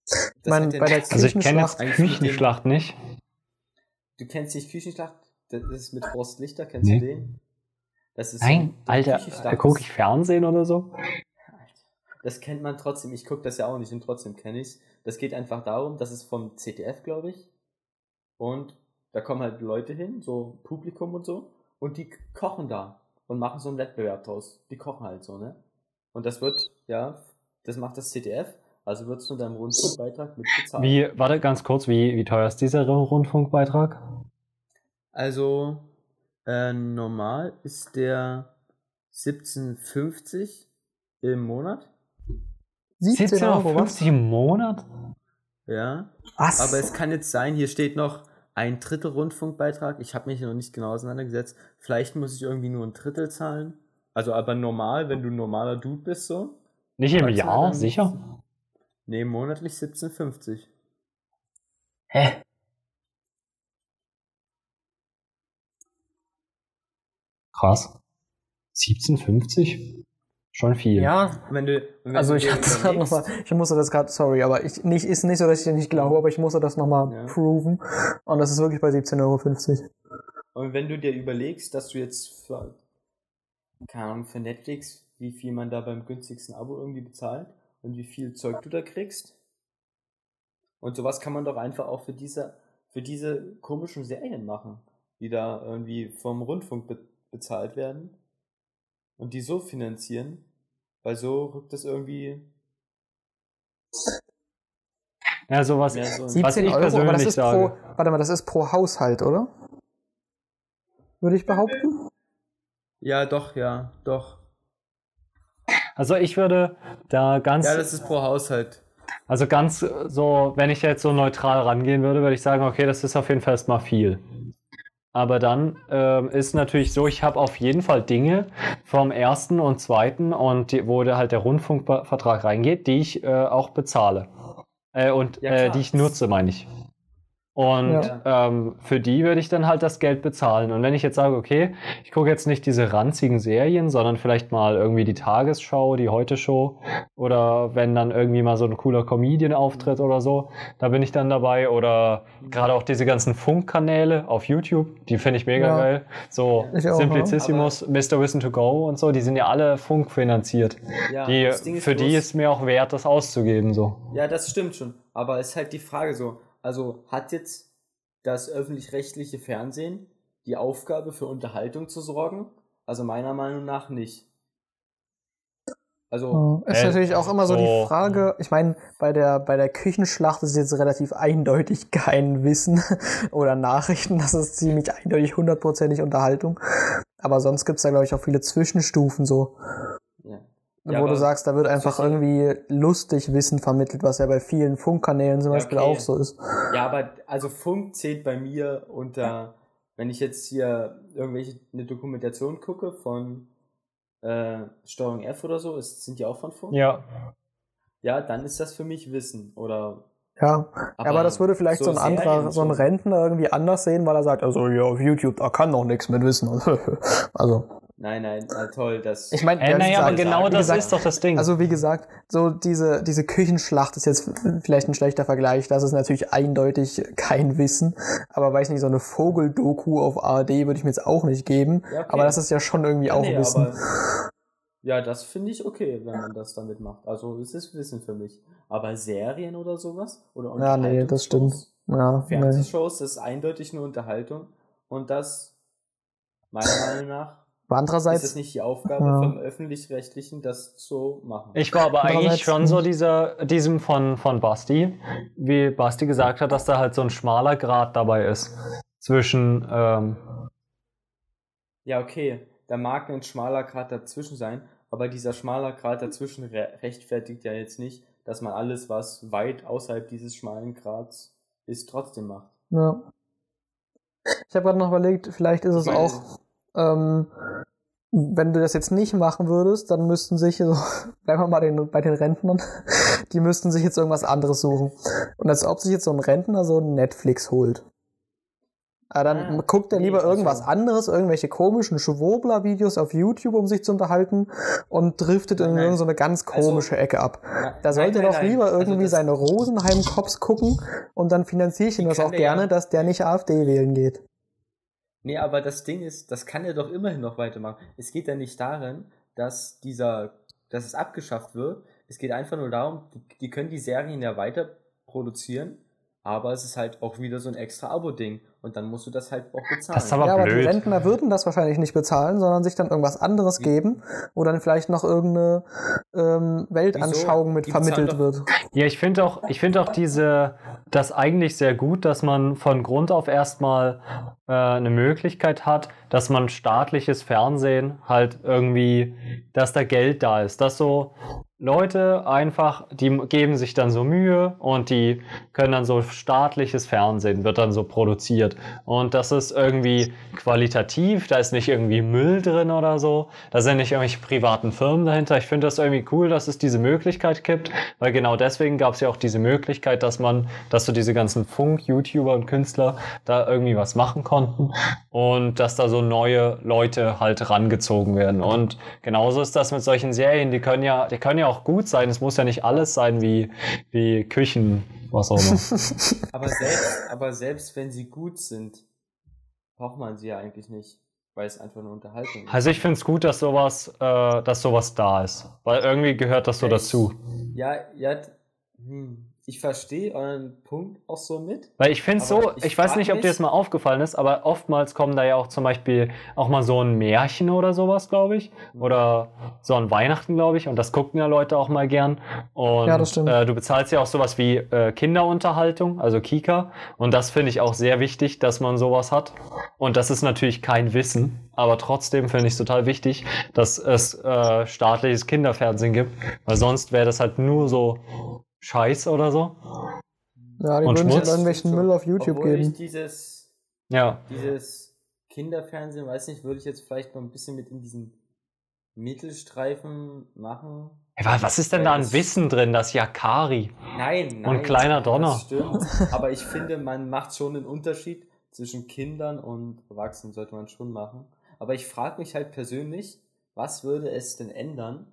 Das mein, hat ja bei der Also ich kenne jetzt Küchenschlacht nicht. Du kennst nicht Küchenschlacht? Das ist mit Horst Lichter, kennst Nee. du den? Das ist Nein, so- Alter, gucke ich Fernsehen oder so? Das kennt man trotzdem. Ich gucke das ja auch nicht und trotzdem kenne ich's. Das geht einfach darum, das ist vom ZDF, glaube ich. Und da kommen halt Leute hin, so Publikum und so, und die kochen da und machen so einen Wettbewerb draus. Die kochen halt so, ne? Und das wird, ja, das macht das ZDF, also wird es von deinem Rundfunkbeitrag mit bezahlt. Wie, warte ganz kurz, wie, wie teuer ist dieser Rundfunkbeitrag? Also, äh, normal ist der 17,50 im Monat. 17 Euro, was? 17,50 im Monat? Ja. Was? Aber es kann jetzt sein, hier steht noch ein Drittel Rundfunkbeitrag. Ich habe mich noch nicht genau auseinandergesetzt. Vielleicht muss ich irgendwie nur ein Drittel zahlen. Also aber normal, wenn du ein normaler Dude bist, so. Nicht im Jahr, sicher? Nee, monatlich 17,50. Hä? Krass. 17,50? Schon viel. ja, Wenn du, wenn also du ich hatte das nochmal, ich musste das gerade, sorry, aber ich nicht, ist nicht so, dass ich dir nicht glaube, aber ich musste das nochmal Ja. proven. Und das ist wirklich bei 17,50 Euro. Und wenn du dir überlegst, dass du jetzt für, keine Ahnung, für Netflix, wie viel man da beim günstigsten Abo irgendwie bezahlt und wie viel Zeug du da kriegst. Und sowas kann man doch einfach auch für diese, für diese komischen Serien machen, die da irgendwie vom Rundfunk be bezahlt werden und die so finanzieren, weil so rückt das irgendwie Ja, sowas. mehr so. in- 17 ich Euro, aber das persönlich ist sage. pro, warte mal, das ist pro Haushalt, oder? Würde ich behaupten. Ja, doch, ja, doch. Also ich würde da ganz, Ja, das ist pro Haushalt. also ganz so, wenn ich jetzt so neutral rangehen würde, würde ich sagen, okay, das ist auf jeden Fall erstmal viel. Aber dann ähm, ist natürlich so, ich habe auf jeden Fall Dinge vom ersten und zweiten und die, wo der halt der Rundfunkvertrag reingeht, die ich äh, auch bezahle. Äh, und Ja, äh, die ich nutze, meine ich. Und Ja. ähm, für die würde ich dann halt das Geld bezahlen. Und wenn ich jetzt sage, okay, ich gucke jetzt nicht diese ranzigen Serien, sondern vielleicht mal irgendwie die Tagesschau, die Heute-Show oder wenn dann irgendwie mal so ein cooler Comedian auftritt oder so, da bin ich dann dabei. Oder gerade auch diese ganzen Funkkanäle auf YouTube, die finde ich mega Ja. geil. So Ich auch, Simplicissimus, Mr. Wissen to Go und so, die sind ja alle funkfinanziert. Ja, Die, das Ding ist für die ist mir auch wert, das auszugeben. So. Ja, das stimmt schon. Aber es ist halt die Frage so, also hat jetzt das öffentlich-rechtliche Fernsehen die Aufgabe für Unterhaltung zu sorgen? Also meiner Meinung nach nicht. Also, Ist Äh, natürlich auch immer so, so- die Frage, ich meine, bei der, bei der Küchenschlacht ist jetzt relativ eindeutig kein Wissen oder Nachrichten, das ist ziemlich eindeutig hundertprozentig Unterhaltung. Aber sonst gibt's da, glaube ich, auch viele Zwischenstufen so, ja. wo du aber- sagst, da wird einfach irgendwie lustig Wissen vermittelt, was ja bei vielen Funkkanälen zum Ja, Beispiel okay. auch so ist. Ja, aber also Funk zählt bei mir unter, wenn ich jetzt hier irgendwelche eine Dokumentation gucke von äh, Steuerung F oder so, ist, sind die auch von Funk? Ja. Ja, dann ist das für mich Wissen. Oder Ja, aber, das würde vielleicht so, ein Serien anderer, so ein so- Rentner irgendwie anders sehen, weil er sagt, also ja, auf YouTube, da kann doch nichts mit Wissen. also, Nein, nein, na toll, das. ich meine, Äh, naja, aber genau das gesagt, ist doch das Ding. Also wie gesagt, so diese, diese Küchenschlacht ist jetzt vielleicht ein schlechter Vergleich. Das ist natürlich eindeutig kein Wissen. Aber weiß nicht, so eine Vogeldoku auf ARD würde ich mir jetzt auch nicht geben. Ja, okay. Aber das ist ja schon irgendwie Ja, auch nee, Wissen. aber- ja, das finde ich okay, wenn man das damit macht. Also es ist Wissen für mich. Aber Serien oder sowas? Oder Ja, nee, das stimmt. Ja, nee. Fernsehshows, das ist eindeutig nur Unterhaltung. Und das, meiner Meinung nach, Aber andererseits. Ist es nicht die Aufgabe Ja. vom Öffentlich-Rechtlichen, das zu machen? Ich war aber eigentlich schon so dieser, diesem von, von Basti, wie Basti gesagt hat, dass da halt so ein schmaler Grad dabei ist. Zwischen, ähm, Ja, okay, da mag ein schmaler Grat dazwischen sein, aber dieser schmaler Grat dazwischen re rechtfertigt ja jetzt nicht, dass man alles, was weit außerhalb dieses schmalen Grats ist, trotzdem macht. Ja. Ich habe gerade noch überlegt, vielleicht ist es meine- auch, ähm, wenn du das jetzt nicht machen würdest, dann müssten sich, so, bleiben wir mal den, bei den Rentnern, die müssten sich jetzt irgendwas anderes suchen. Und als ob sich jetzt so ein Rentner so ein Netflix holt. Aber dann Ah, guckt er lieber irgendwas schon. anderes, irgendwelche komischen Schwurbler-Videos auf YouTube, um sich zu unterhalten und driftet in Nein, nein. irgendeine ganz Also- komische Ecke ab. Na- Da sollte nein, doch nein, nein. lieber Also irgendwie das- seine Rosenheim-Cops gucken und dann finanziere ich ihm das auch gerne, dass der nicht AfD wählen geht. Nee, aber das Ding ist, das kann er doch immerhin noch weitermachen. Es geht ja nicht darin, dass dieser, dass es abgeschafft wird. Es geht einfach nur darum, die, die können die Serien ja weiter produzieren, aber es ist halt auch wieder so ein extra Abo-Ding. Und dann musst du das halt auch bezahlen. Das ist aber ja, aber blöd. die Rentner würden das wahrscheinlich nicht bezahlen, sondern sich dann irgendwas anderes Wie- geben, wo dann vielleicht noch irgendeine ähm, Weltanschauung mit Die vermittelt wird. Ja, ich finde auch, ich finde auch diese, das eigentlich sehr gut, dass man von Grund auf erstmal äh, eine Möglichkeit hat, dass man staatliches Fernsehen halt irgendwie, dass da Geld da ist, dass so Leute einfach, die geben sich dann so Mühe und die können dann so staatliches Fernsehen, wird dann so produziert. Und das ist irgendwie qualitativ, da ist nicht irgendwie Müll drin oder so, da sind nicht irgendwelche privaten Firmen dahinter. Ich finde das irgendwie cool, dass es diese Möglichkeit gibt, weil genau deswegen gab es ja auch diese Möglichkeit, dass man, dass so diese ganzen Funk-YouTuber und Künstler da irgendwie was machen konnten und dass da so neue Leute halt rangezogen werden. Und genauso ist das mit solchen Serien, die können ja, die können ja auch gut sein. Es muss ja nicht alles sein wie, wie Küchen, was auch immer. Aber selbst, aber selbst wenn sie gut sind, braucht man sie ja eigentlich nicht, weil es einfach eine Unterhaltung ist. Also ich finde es gut, dass sowas, äh, dass sowas da ist. Weil irgendwie gehört das so Ja, ich- dazu. Ja, ja, hm, ich verstehe euren Punkt auch so mit. Weil ich finde es so, ich, ich weiß nicht, ob dir das mal aufgefallen ist, aber oftmals kommen da ja auch zum Beispiel auch mal so ein Märchen oder sowas, glaube ich. Oder so ein Weihnachten, glaube ich. Und das gucken ja Leute auch mal gern. Und Ja, das stimmt. Äh, du bezahlst ja auch sowas wie äh, Kinderunterhaltung, also Kika. Und das finde ich auch sehr wichtig, dass man sowas hat. Und das ist natürlich kein Wissen, aber trotzdem finde ich es total wichtig, dass es äh, staatliches Kinderfernsehen gibt. Weil sonst wäre das halt nur so Scheiß oder so. Ja, die Und würden sich Schmutz? irgendwelchen Müll auf YouTube Obwohl geben. ich dieses, Ja. dieses Kinderfernsehen, weiß nicht, würde ich jetzt vielleicht noch ein bisschen mit in diesen Mittelstreifen machen. Ey, wa- was ist denn da an Wissen drin? Das Yakari. Nein, nein. kleiner Donner. Das stimmt. Aber ich finde, man macht schon einen Unterschied zwischen Kindern und Erwachsenen, sollte man schon machen. Aber ich frage mich halt persönlich, was würde es denn ändern,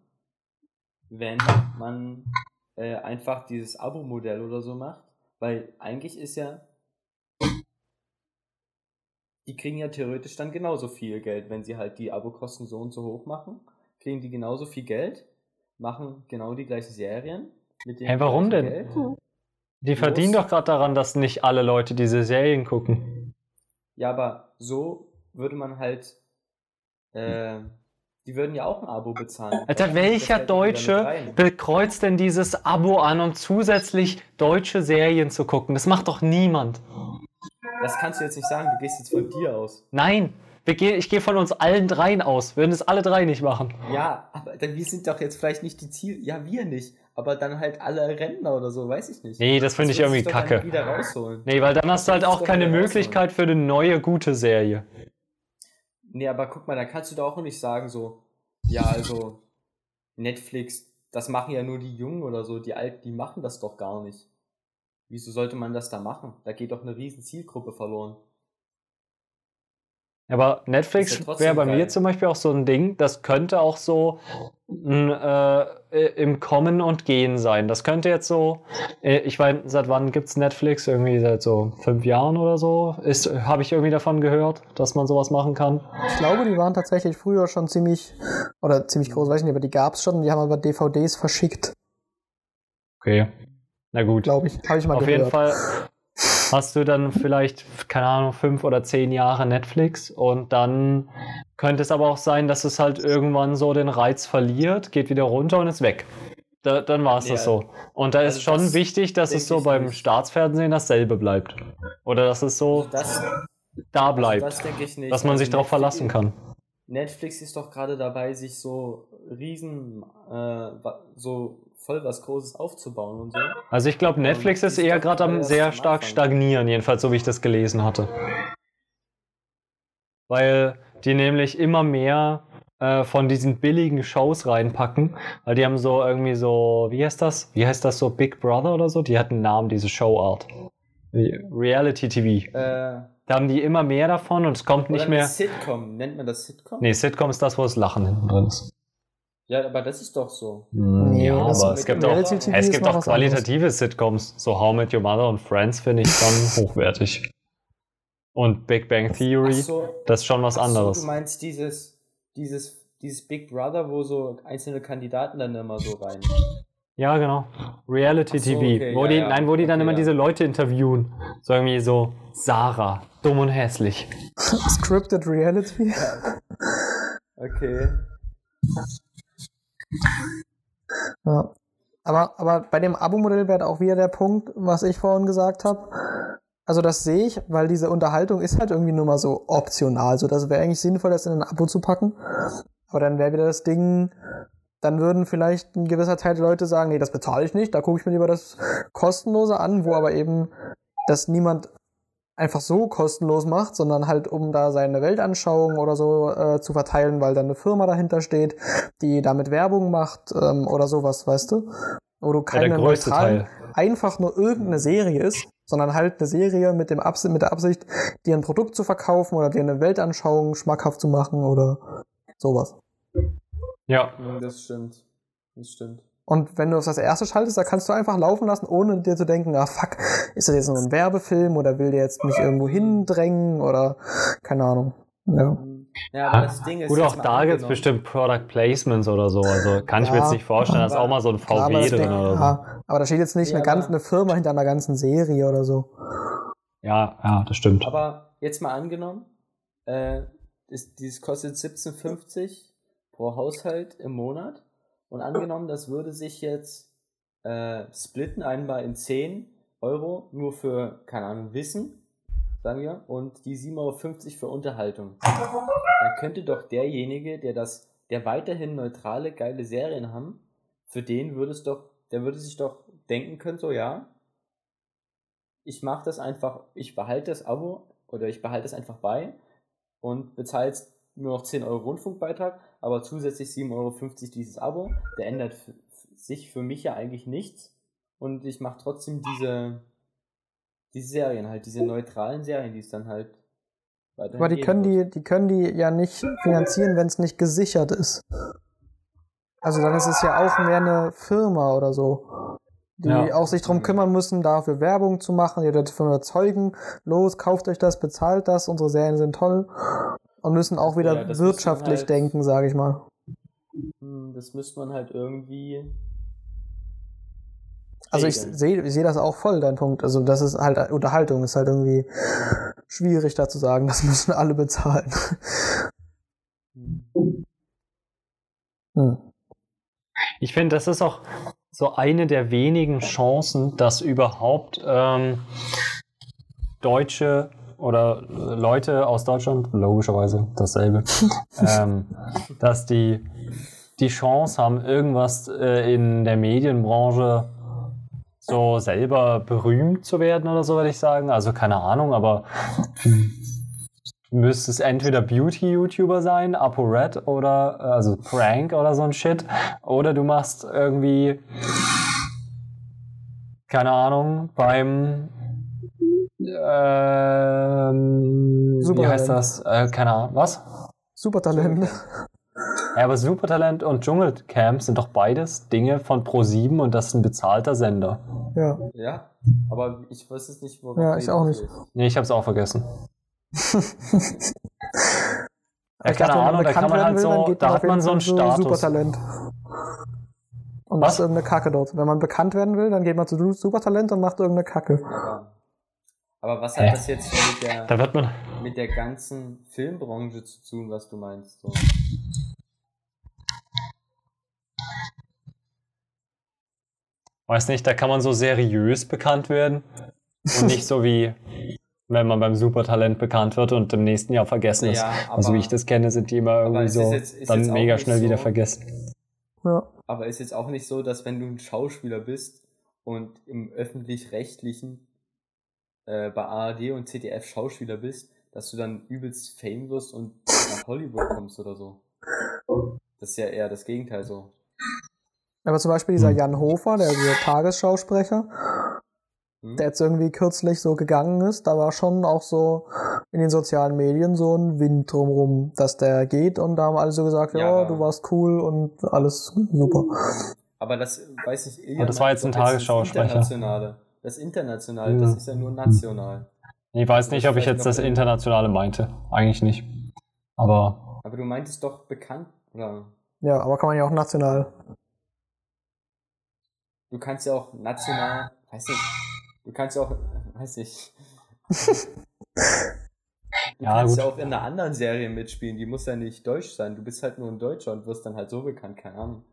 wenn man äh, einfach dieses Abo-Modell oder so macht? Weil eigentlich ist ja. Die kriegen ja theoretisch dann genauso viel Geld, wenn sie halt die Abokosten so und so hoch machen. Kriegen die genauso viel Geld, machen genau die gleichen Serien. Mit dem Hey, warum denn? Geld. Die verdienen doch gerade daran, dass nicht alle Leute diese Serien gucken. Ja, aber so würde man halt. Äh, die würden ja auch ein Abo bezahlen. Alter, welcher Deutsche bekreuzt denn dieses Abo an, um zusätzlich deutsche Serien zu gucken? Das macht doch niemand. Das kannst du jetzt nicht sagen, du gehst jetzt von dir aus. Nein, gehen, ich gehe von uns allen dreien aus. Wir würden es alle drei nicht machen. Ja, aber dann, wir sind doch jetzt vielleicht nicht die Ziel. Ja, wir nicht. Aber dann halt alle Rentner oder so, weiß ich nicht. Nee, das finde ich irgendwie kacke. wieder rausholen. Nee, weil dann hast du halt auch keine Möglichkeit für eine neue gute Serie. Nee, aber guck mal, da kannst du doch auch nicht sagen, so, ja, also, Netflix, das machen ja nur die Jungen oder so, die Alten, die machen das doch gar nicht. Wieso sollte man das da machen? Da geht doch eine riesen Zielgruppe verloren. Aber ja Netflix trotzdem wäre bei mir geil. zum Beispiel auch so ein Ding, das könnte auch so ein, äh, im Kommen und Gehen sein. Das könnte jetzt so, äh, ich weiß, seit wann gibt's Netflix? Irgendwie seit so fünf Jahren oder so. Ist, habe ich irgendwie davon gehört, dass man sowas machen kann. Ich glaube, die waren tatsächlich früher schon ziemlich, oder ziemlich groß, weiß ich nicht, aber die gab es schon, die haben aber DVDs verschickt, Okay. Na gut. glaube ich. Habe ich mal Auf gehört. jeden Fall hast du dann vielleicht, keine Ahnung, fünf oder zehn Jahre Netflix und dann könnte es aber auch sein, dass es halt irgendwann so den Reiz verliert, geht wieder runter und ist weg. Da, dann war es Ja. das so. Und da ist Also schon das wichtig, dass es so beim nicht. Staatsfernsehen dasselbe bleibt. Oder dass es so Das, da das bleibt. denke ich nicht. dass man Also sich darauf verlassen kann. Netflix ist doch gerade dabei, sich so riesen, äh, so voll was Großes aufzubauen und so. Also ich glaube, Netflix ist eher gerade am sehr stark stagnieren, jedenfalls so wie ich das gelesen hatte. Weil die nämlich immer mehr äh, von diesen billigen Shows reinpacken, weil die haben so irgendwie so, wie heißt das? Wie heißt das so Big Brother oder so? Die hatten einen Namen, diese Showart. Reality TV. Äh, Da haben die immer mehr davon und es kommt nicht mehr. Sitcom. Nennt man das Sitcom? Nee, Sitcom ist das, wo das Lachen hinten drin ist. Ja, aber das ist doch so. Hm, Nee, ja, aber es gibt auch, Reality TV es ist gibt auch was anderes. qualitative Sitcoms. So How Met Your Mother und Friends finde ich schon hochwertig. Und Big Bang Theory, so, das ist schon was ach so, anderes. du meinst dieses, dieses, dieses Big Brother, wo so einzelne Kandidaten dann immer so rein. Ja, genau. Reality so, TV. okay, wo ja, die, ja. Nein, wo die dann Okay, immer ja. diese Leute interviewen. So irgendwie so, Sarah, dumm und hässlich. Scripted Reality. Okay. Ja. Aber, aber bei dem Abo-Modell wäre auch wieder der Punkt, was ich vorhin gesagt habe. Also das sehe ich, weil diese Unterhaltung ist halt irgendwie nur mal so optional. So, das wäre eigentlich sinnvoll, das in ein Abo zu packen. Aber dann wäre wieder das Ding, dann würden vielleicht ein gewisser Teil der Leute sagen, nee, das bezahle ich nicht, da gucke ich mir lieber das kostenlose an, wo aber eben das niemand einfach so kostenlos macht, sondern halt um da seine Weltanschauung oder so äh, zu verteilen, weil da eine Firma dahinter steht, die damit Werbung macht ähm, oder sowas, weißt du? Wo du Ja, keine größte neutralen, Teil. einfach nur irgendeine Serie ist, sondern halt eine Serie mit, dem Abs mit der Absicht, dir ein Produkt zu verkaufen oder dir eine Weltanschauung schmackhaft zu machen oder sowas. Ja, Das stimmt. Das stimmt. Und wenn du auf das erste schaltest, da kannst du einfach laufen lassen, ohne dir zu denken, ah fuck, ist das jetzt nur ein Werbefilm oder will der jetzt mich irgendwo hindrängen oder keine Ahnung. Ja. Ja, aber das Ding ist. gut, auch da gibt es bestimmt Product Placements oder so. Also kann ich mir Ja, jetzt nicht vorstellen, da ist auch mal so ein Klar, aber, VW das drin Ding, oder so. ja, aber da steht jetzt nicht Ja, eine, ganz, aber- eine Firma hinter einer ganzen Serie oder so. Ja, ja, das stimmt. Aber jetzt mal angenommen, äh, ist, dieses kostet 17,50 pro Haushalt im Monat. Und angenommen, das würde sich jetzt äh, splitten, einmal in 10 Euro, nur für, keine Ahnung, Wissen, sagen wir, und die 7,50 Euro für Unterhaltung. Dann könnte doch derjenige, der das, der weiterhin neutrale, geile Serien haben, für den würde es doch, der würde sich doch denken können, so ja, ich mache das einfach, ich behalte das Abo oder ich behalte es einfach bei und bezahle jetzt nur noch 10 Euro Rundfunkbeitrag, aber zusätzlich 7,50 Euro dieses Abo. Der ändert sich für mich ja eigentlich nichts und ich mache trotzdem diese, diese Serien halt, diese neutralen Serien, die es dann halt weiterhin Aber die können die, die können die ja nicht finanzieren, wenn es nicht gesichert ist. Also dann ist es ja auch mehr eine Firma oder so, die Ja. auch sich drum kümmern müssen, dafür Werbung zu machen, die davon überzeugen, los, kauft euch das, bezahlt das, unsere Serien sind toll und müssen auch wieder Ja, wirtschaftlich halt- denken, sage ich mal. Hm, Das müsste man halt irgendwie. Also ich sehe ich seh das auch voll, dein Punkt. Also das ist halt Unterhaltung, ist halt irgendwie schwierig da zu sagen, das müssen alle bezahlen. Hm. Hm. Ich finde, das ist auch so eine der wenigen Chancen, dass überhaupt ähm, Deutsche oder Leute aus Deutschland, logischerweise dasselbe, ähm, dass die die Chance haben, irgendwas äh, in der Medienbranche so selber berühmt zu werden oder so, würde ich sagen. Also keine Ahnung, aber müsste es entweder Beauty-YouTuber sein, ApoRed oder äh, also Prank oder so ein Shit, oder du machst irgendwie keine Ahnung beim ähm, wie Supertalent. heißt das? Äh, keine Ahnung. Was? Supertalent. Ja, aber Supertalent und Dschungelcamp sind doch beides Dinge von Pro7 und das ist ein bezahlter Sender. Ja. Ja, aber ich weiß es nicht, worauf Ja, ich auch nicht. willst. Nee, ich hab's auch vergessen. Ja, Ich dachte, keine wenn Ahnung, da bekannt kann man werden halt will, so, geht da man hat man so einen Status. Supertalent. Und Was? macht irgendeine Kacke dort. Wenn man bekannt werden will, dann geht man zu Supertalent und macht irgendeine Kacke. Ja. Aber was Hä? hat das jetzt mit der, Da wird man. mit der ganzen Filmbranche zu tun, was du meinst? So. Weiß nicht, da kann man so seriös bekannt werden. Und nicht so wie, wenn man beim Supertalent bekannt wird und im nächsten Jahr vergessen ist. Ja, Also wie aber- ich das kenne, sind die immer irgendwie so jetzt- dann mega schnell wieder so- vergessen. Ja. Aber ist jetzt auch nicht so, dass wenn du ein Schauspieler bist und im öffentlich-rechtlichen äh, bei ARD und ZDF Schauspieler bist, dass du dann übelst fame wirst und nach Hollywood kommst oder so. Das ist ja eher das Gegenteil so. Aber zum Beispiel dieser Hm. Jan Hofer, der dieser Tagesschausprecher, Hm? der jetzt irgendwie kürzlich so gegangen ist, da war schon auch so in den sozialen Medien so ein Wind drumrum, dass der geht und da haben alle so gesagt, ja, aber- du warst cool und alles super. Aber das, weiß ich, Aber das war jetzt ein Tagesschausprecher. Das Internationale, Ja. das ist ja nur national. Ich weiß Also nicht, ob ich jetzt das in- Internationale meinte. Eigentlich nicht. Aber Aber du meintest doch bekannt, oder? Ja, aber kann man ja auch national. Du kannst ja auch national, weiß nicht, du kannst ja auch, weiß ich. Du Ja, kannst gut. ja auch in einer anderen Serie mitspielen, die muss ja nicht deutsch sein. Du bist halt nur ein Deutscher und wirst dann halt so bekannt, keine Ahnung.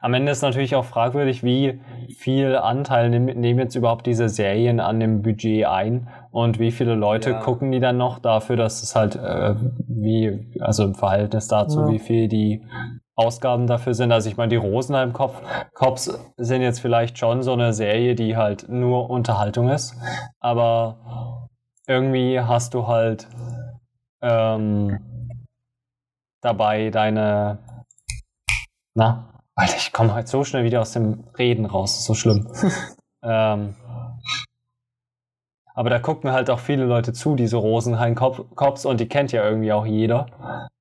Am Ende ist natürlich auch fragwürdig, wie viel Anteil nehm- nehmen jetzt überhaupt diese Serien an dem Budget ein und wie viele Leute Ja. gucken die dann noch dafür, dass es halt äh, wie, also im Verhältnis dazu, Ja. wie viel die Ausgaben dafür sind. Also ich meine, die Rosenheim Kopf Cops sind jetzt vielleicht schon so eine Serie, die halt nur Unterhaltung ist, aber irgendwie hast du halt ähm, dabei deine na, Alter, ich komme halt so schnell wieder aus dem Reden raus, ist so schlimm. ähm, aber da gucken halt auch viele Leute zu, diese Rosenhain-Cops, und die kennt ja irgendwie auch jeder.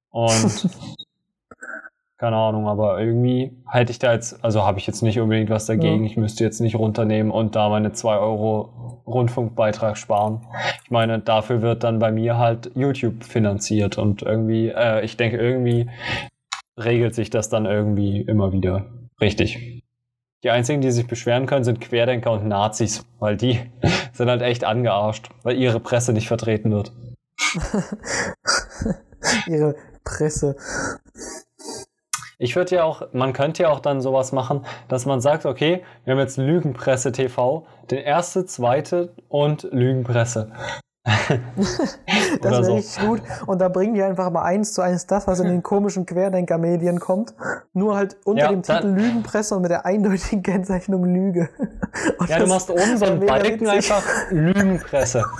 Und keine Ahnung, aber irgendwie hätte ich da jetzt, also habe ich jetzt nicht unbedingt was dagegen. Ja. Ich müsste jetzt nicht runternehmen und da meine 2 Euro Rundfunkbeitrag sparen. Ich meine, dafür wird dann bei mir halt YouTube finanziert und irgendwie, äh, ich denke, irgendwie regelt sich das dann irgendwie immer wieder richtig. Die einzigen, die sich beschweren können, sind Querdenker und Nazis, weil die sind halt echt angearscht, weil ihre Presse nicht vertreten wird. Ihre Presse. Ich würde ja auch, man könnte ja auch dann sowas machen, dass man sagt, okay, wir haben jetzt Lügenpresse TV, den erste, zweite und Lügenpresse. Das wäre so. richtig gut. Und da bringen die einfach mal eins zu eins das, was in den komischen Querdenker-Medien kommt. Nur halt unter Ja, dem Titel Lügenpresse und mit der eindeutigen Kennzeichnung Lüge. Und Ja, du machst oben so einen Balken einfach Lügenpresse.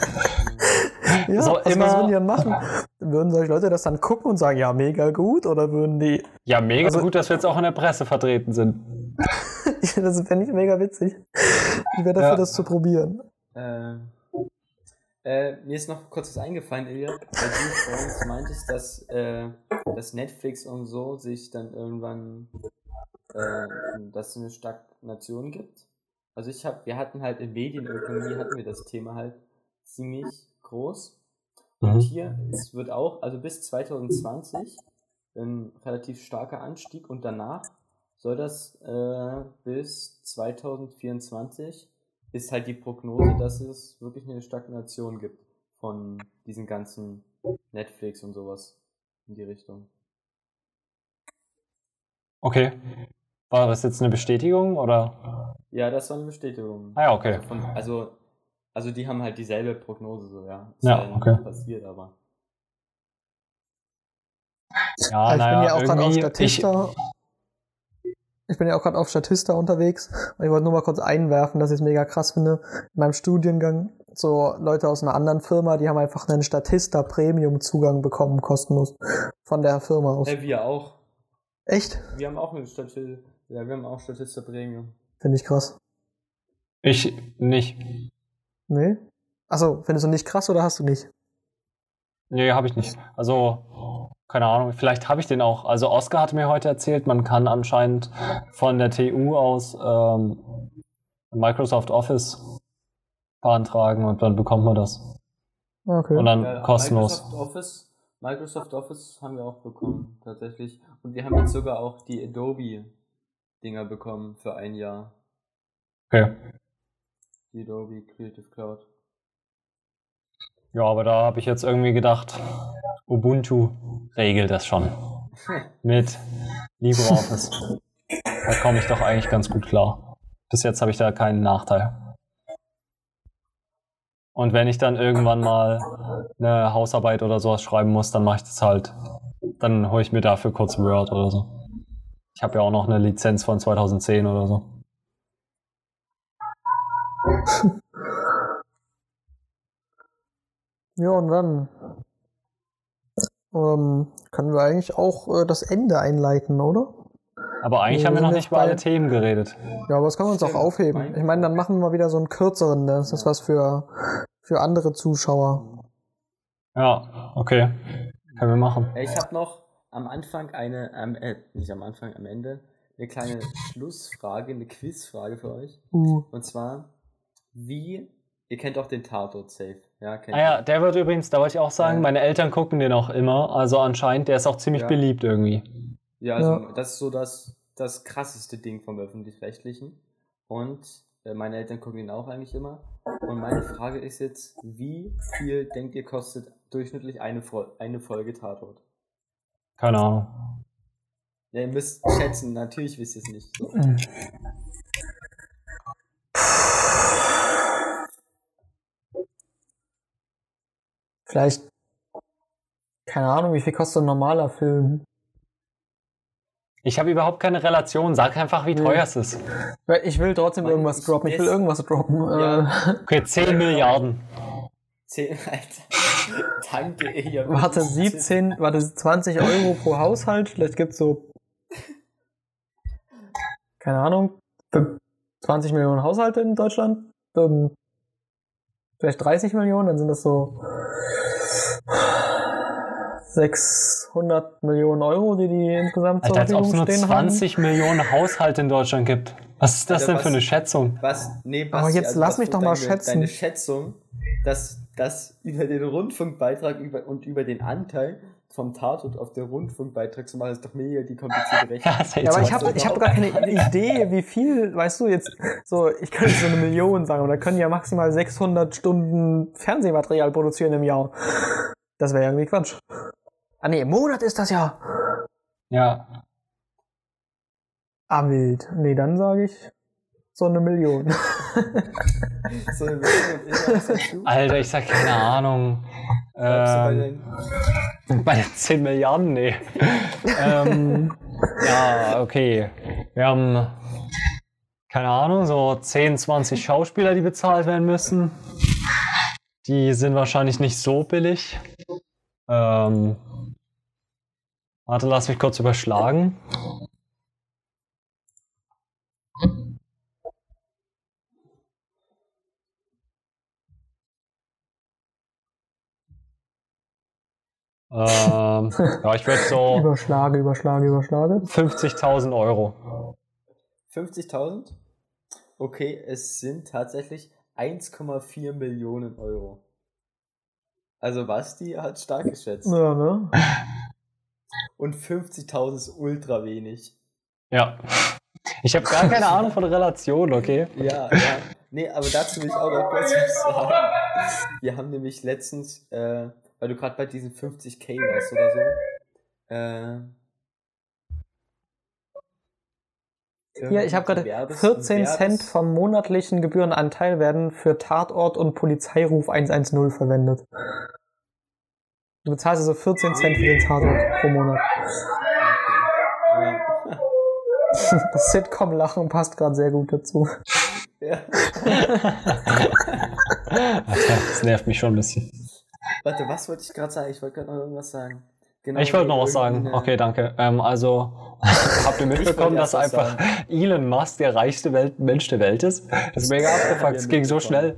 Ja, so was, was immer- würden die dann machen? Würden solche Leute das dann gucken und sagen, ja, mega gut? Oder würden die. Ja, mega Also- gut, dass wir jetzt auch in der Presse vertreten sind. das fände ich mega witzig. Ich wäre dafür, Ja. das zu probieren. Äh, äh, mir ist noch kurz was eingefallen, Ilja, weil du vorhin meintest, dass, äh, dass Netflix und so sich dann irgendwann, äh, dass es eine Stagnation gibt. Also ich habe, wir hatten halt in Medienökonomie hatten wir das Thema halt ziemlich groß. Und Mhm. hier, es wird auch, also bis 2020 ein relativ starker Anstieg und danach soll das äh, bis 2024 ist halt die Prognose, dass es wirklich eine Stagnation gibt von diesen ganzen Netflix und sowas in die Richtung. Okay. War das jetzt eine Bestätigung oder? Ja, das war eine Bestätigung. Ah ja, okay. Also, von, also, also die haben halt dieselbe Prognose so, ja. Ist Ja, noch okay. nicht passiert, aber. Ja, ich naja, bin ja auch gerade auf irgendwie- Statista. Ich, bin ja auch gerade auf Statista unterwegs. Und ich wollte nur mal kurz einwerfen, dass ich es mega krass finde. In meinem Studiengang, so Leute aus einer anderen Firma, die haben einfach einen Statista Premium Zugang bekommen, kostenlos. Von der Firma aus. Äh, wir auch. Echt? Wir haben auch eine Statista, ja, wir haben auch Statista Premium. Finde ich krass. Ich nicht. Nee? Achso, findest du nicht krass oder hast du nicht? Nee, habe ich nicht. Also, keine Ahnung, vielleicht habe ich den auch. Also Oskar hat mir heute erzählt, man kann anscheinend von der TU aus ähm, Microsoft Office beantragen und dann bekommt man das. Okay. Und dann Ja, kostenlos. Microsoft Office, Microsoft Office haben wir auch bekommen, tatsächlich. Und wir haben jetzt sogar auch die Adobe Dinger bekommen für ein Jahr. Okay. Die Adobe Creative Cloud. Ja, aber da habe ich jetzt irgendwie gedacht, Ubuntu regelt das schon. Mit LibreOffice. da komme ich doch eigentlich ganz gut klar. Bis jetzt habe ich da keinen Nachteil. Und wenn ich dann irgendwann mal eine Hausarbeit oder sowas schreiben muss, dann mache ich das halt. Dann hole ich mir dafür kurz Word oder so. Ich habe ja auch noch eine Lizenz von 2010 oder so. Ja, und dann ähm, können wir eigentlich auch äh, das Ende einleiten, oder? Aber eigentlich Wir haben wir noch nicht über alle Themen geredet. Ja, aber das können wir uns auch aufheben. Ich meine, dann machen wir mal wieder so einen kürzeren, ne? das ist was für, für andere Zuschauer. Ja, okay. Können wir machen. Ich habe noch am Anfang eine, am, äh, nicht am Anfang, am Ende, eine kleine Schlussfrage, eine Quizfrage für euch. Uh. Und zwar, wie, ihr kennt doch den Tatort Safe, ja? Ah ja, der wird übrigens, da wollte ich auch sagen, Ja. meine Eltern gucken den auch immer. Also anscheinend, der ist auch ziemlich Ja. beliebt irgendwie. Ja, also Ja. das ist so das, das krasseste Ding vom Öffentlich-Rechtlichen. Und äh, meine Eltern gucken ihn auch eigentlich immer. Und meine Frage ist jetzt, wie viel denkt ihr kostet durchschnittlich eine, Fol eine Folge Tatort? Keine Ahnung. Ja, ihr müsst schätzen, natürlich wisst ihr es nicht. So. Vielleicht, keine Ahnung, wie viel kostet ein normaler Film? Ich habe überhaupt keine Relation. Sag einfach, wie teuer es ist. Weil Ich will trotzdem Mann, irgendwas ich- droppen. Ich will irgendwas droppen. Ja. Äh, Okay, 10 Milliarden. Zehn, Alter. Danke, ihr warte, 17, warte, 20 Euro pro Haushalt. Vielleicht gibt's so, keine Ahnung, für 20 Millionen Haushalte in Deutschland. Vielleicht 30 Millionen, dann sind das so 600 Millionen Euro, die die insgesamt zur Alter, als ob es Verfügung nur stehen 20 Millionen Haushalte in Deutschland gibt. Was ist das Alter, denn für was- eine Schätzung? Was? Nee, Aber Basti, jetzt also lass was mich doch mal deine, schätzen. Deine Schätzung, dass, dass über den Rundfunkbeitrag über, und über den Anteil vom Tatort auf den Rundfunkbeitrag zu machen, ist doch mega die komplizierte Rechnung. Ja, aber ich habe- ich hab gar keine Idee, wie viel, weißt du, jetzt so, ich könnte so eine Million sagen, aber da können ja maximal 600 Stunden Fernsehmaterial produzieren im Jahr. Das wäre irgendwie Quatsch. Ah nee, im Monat ist das ja. Ja. Ah, wild. Nee, dann sage ich so eine Million. So eine dazu. Alter, ich sag keine Ahnung. Bei Ähm, den, bei den 10 Milliarden? Nee. ähm, ja, okay. Wir haben, keine Ahnung, so 10, 20 Schauspieler, die bezahlt werden müssen. Die sind wahrscheinlich nicht so billig. Ähm, warte, lass mich kurz überschlagen. Ähm, ja, ich würde so Überschlage, überschlage, überschlage. 50.000 Euro. 50.000? Okay, es sind tatsächlich 1,4 Millionen Euro. Also Basti hat stark geschätzt. Ja, ne? Und 50.000 ist ultra wenig. Ja. Ich habe gar keine Ahnung von Relation, okay? Ja, ja. Nee, aber dazu will ich auch noch kurz was sagen. Wir haben nämlich letztens, äh, weil du gerade bei diesen 50k warst oder so, äh, Hier, ich habe gerade Werbes- 14 Werbes- Cent vom monatlichen Gebührenanteil werden für Tatort und Polizeiruf 110 verwendet. Du bezahlst also 14 Cent für den Tatort pro Monat. Das Sitcom-Lachen passt gerade sehr gut dazu. ja. Das nervt mich schon ein bisschen. Warte, was wollte ich gerade sagen? Ich wollte gerade noch irgendwas sagen. Genau, Ich wollte noch was sagen. irgendeine- Okay, danke. Ähm, also, habt ihr mitbekommen, dass einfach Elon Musk der reichste Welt Mensch der Welt ist? Das ist mega abgefuckt. Es ging so schnell.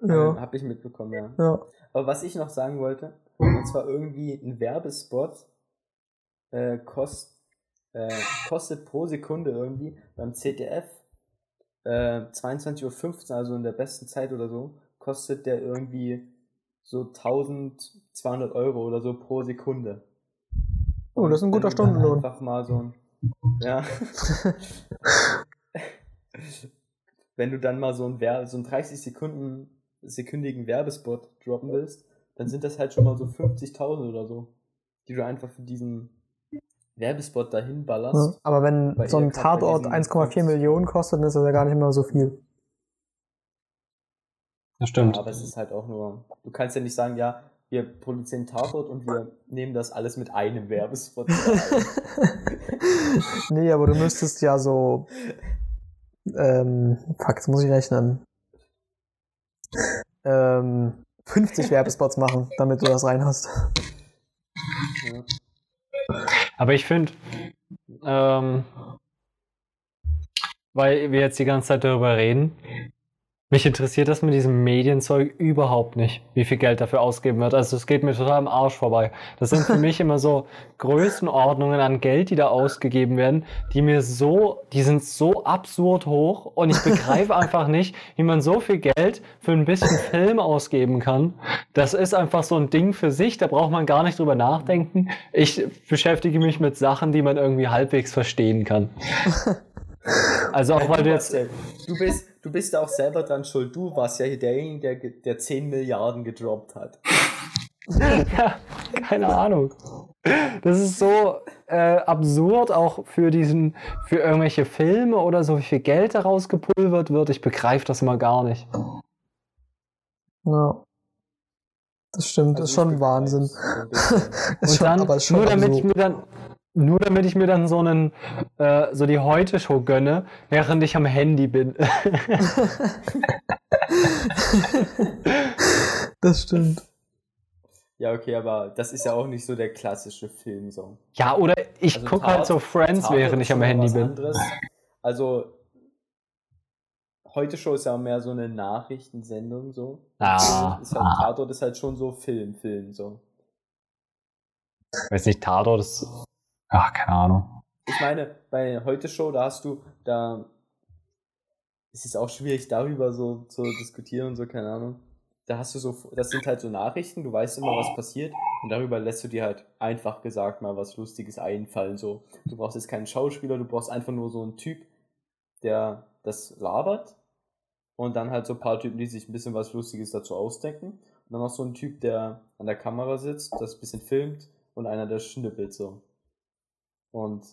Ja. Hab ich mitbekommen, ja. ja. Aber was ich noch sagen wollte, und zwar irgendwie ein Werbespot äh, kost, äh, kostet pro Sekunde irgendwie beim ZDF äh, 22.15 Uhr, also in der besten Zeit oder so, kostet der irgendwie so 1200 Euro oder so pro Sekunde. Oh, das ist ein guter Stundenlohn. Einfach mal so ein, Ja. Wenn du dann mal so ein Werbe, so einen 30 Sekunden sekündigen Werbespot droppen willst, dann sind das halt schon mal so 50.000 oder so, die du einfach für diesen Werbespot dahin ballerst. Ja, aber wenn so ein Tatort diesen 1,4 Millionen kostet, dann ist das ja gar nicht mehr so viel. Das stimmt. Aber es ist halt auch nur, du kannst ja nicht sagen, ja, wir produzieren Tatort und wir nehmen das alles mit einem Werbespot. nee, aber du müsstest ja so. Ähm, fuck, jetzt muss ich rechnen. Ähm, 50 Werbespots machen, damit du das rein hast. ja. Aber ich finde, ähm, weil wir jetzt die ganze Zeit darüber reden, mich interessiert das mit diesem Medienzeug überhaupt nicht, wie viel Geld dafür ausgeben wird. Also es geht mir total am Arsch vorbei. Das sind für mich immer so Größenordnungen an Geld, die da ausgegeben werden, die mir so, die sind so absurd hoch und ich begreife einfach nicht, wie man so viel Geld für ein bisschen Film ausgeben kann. Das ist einfach so ein Ding für sich, da braucht man gar nicht drüber nachdenken. Ich beschäftige mich mit Sachen, die man irgendwie halbwegs verstehen kann. Also auch weil du jetzt du bist, du bist ja auch selber dran schuld. Du warst ja hier derjenige, der, der 10 Milliarden gedroppt hat. Ja, keine Ahnung. Das ist so äh, absurd auch für diesen, für irgendwelche Filme oder so, wie viel Geld daraus gepulvert wird. Ich begreife das mal gar nicht. Ja. Das stimmt, das ist Also schon Wahnsinn. so. Ist schon, dann, aber ist schon nur damit ich mir dann, nur damit ich mir dann so einen, äh, so die Heute-Show gönne, während ich am Handy bin. Das stimmt. Ja, okay, aber das ist ja auch nicht so der klassische Filmsong. ja, oder ich Also gucke Tat- halt so Friends, Tatort während ich am Handy bin. anderes. Also, heute Show ist ja mehr so eine Nachrichtensendung, so. Ah, ist halt, Tatort ist halt schon so Film, Film, so. weiß nicht, Tatort ist, ach, keine Ahnung. Ich meine, bei heute Show, da hast du, da es ist auch schwierig, darüber so zu diskutieren und so, keine Ahnung. Da hast du so, das sind halt so Nachrichten, du weißt immer, was passiert und darüber lässt du dir halt einfach gesagt mal was Lustiges einfallen, so. Du brauchst jetzt keinen Schauspieler, du brauchst einfach nur so einen Typ, der das labert und dann halt so ein paar Typen, die sich ein bisschen was Lustiges dazu ausdenken und dann noch so ein Typ, der an der Kamera sitzt, das ein bisschen filmt und einer, der schnippelt so. Und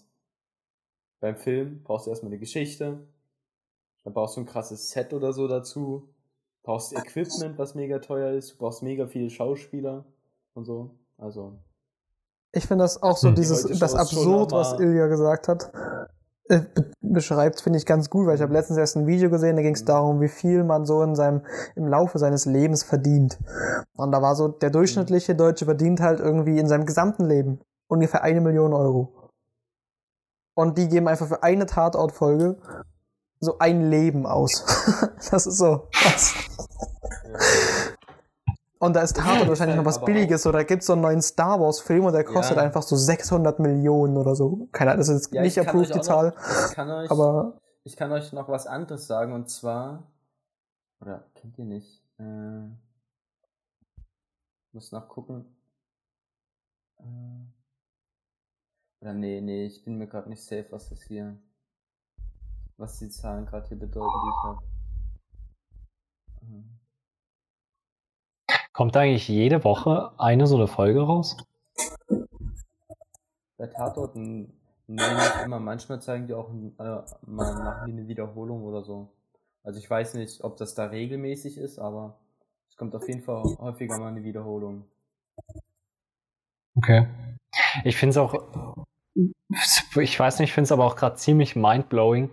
beim Film brauchst du erstmal eine Geschichte, dann brauchst du ein krasses Set oder so dazu, brauchst Equipment, was mega teuer ist, du brauchst mega viele Schauspieler und so. Also, Ich finde das auch so Hm. dieses, das Absurd, was Ilja gesagt hat, äh, be beschreibt, finde ich ganz gut, weil ich habe letztens erst ein Video gesehen, da ging es Mhm. darum, wie viel man so in seinem, im Laufe seines Lebens verdient. Und da war so, der durchschnittliche Deutsche verdient halt irgendwie in seinem gesamten Leben ungefähr eine Million Euro. Und die geben einfach für eine Tatortfolge so ein Leben aus. das ist so krass. Und da ist Tatort wahrscheinlich noch was Billiges. Da gibt es so einen neuen Star Wars-Film und der kostet Ja. einfach so 600 Millionen oder so. Keine Ahnung, das ist jetzt ja, nicht approved, die Zahl. Noch, ich, kann euch, Aber ich kann euch noch was anderes sagen und zwar, oder kennt ihr nicht? Äh, muss nachgucken. Äh, oder nee, nee, ich bin mir gerade nicht safe, was das hier, was die Zahlen gerade hier bedeuten, die ich habe. Kommt eigentlich jede Woche eine so eine Folge raus? Bei Tatorten, nee, nicht immer. Manchmal zeigen die auch, äh, mal machen die eine Wiederholung oder so. Also ich weiß nicht, ob das da regelmäßig ist, aber es kommt auf jeden Fall häufiger mal eine Wiederholung. Okay. Ich finde es auch, ich weiß nicht, ich finde es aber auch gerade ziemlich mindblowing,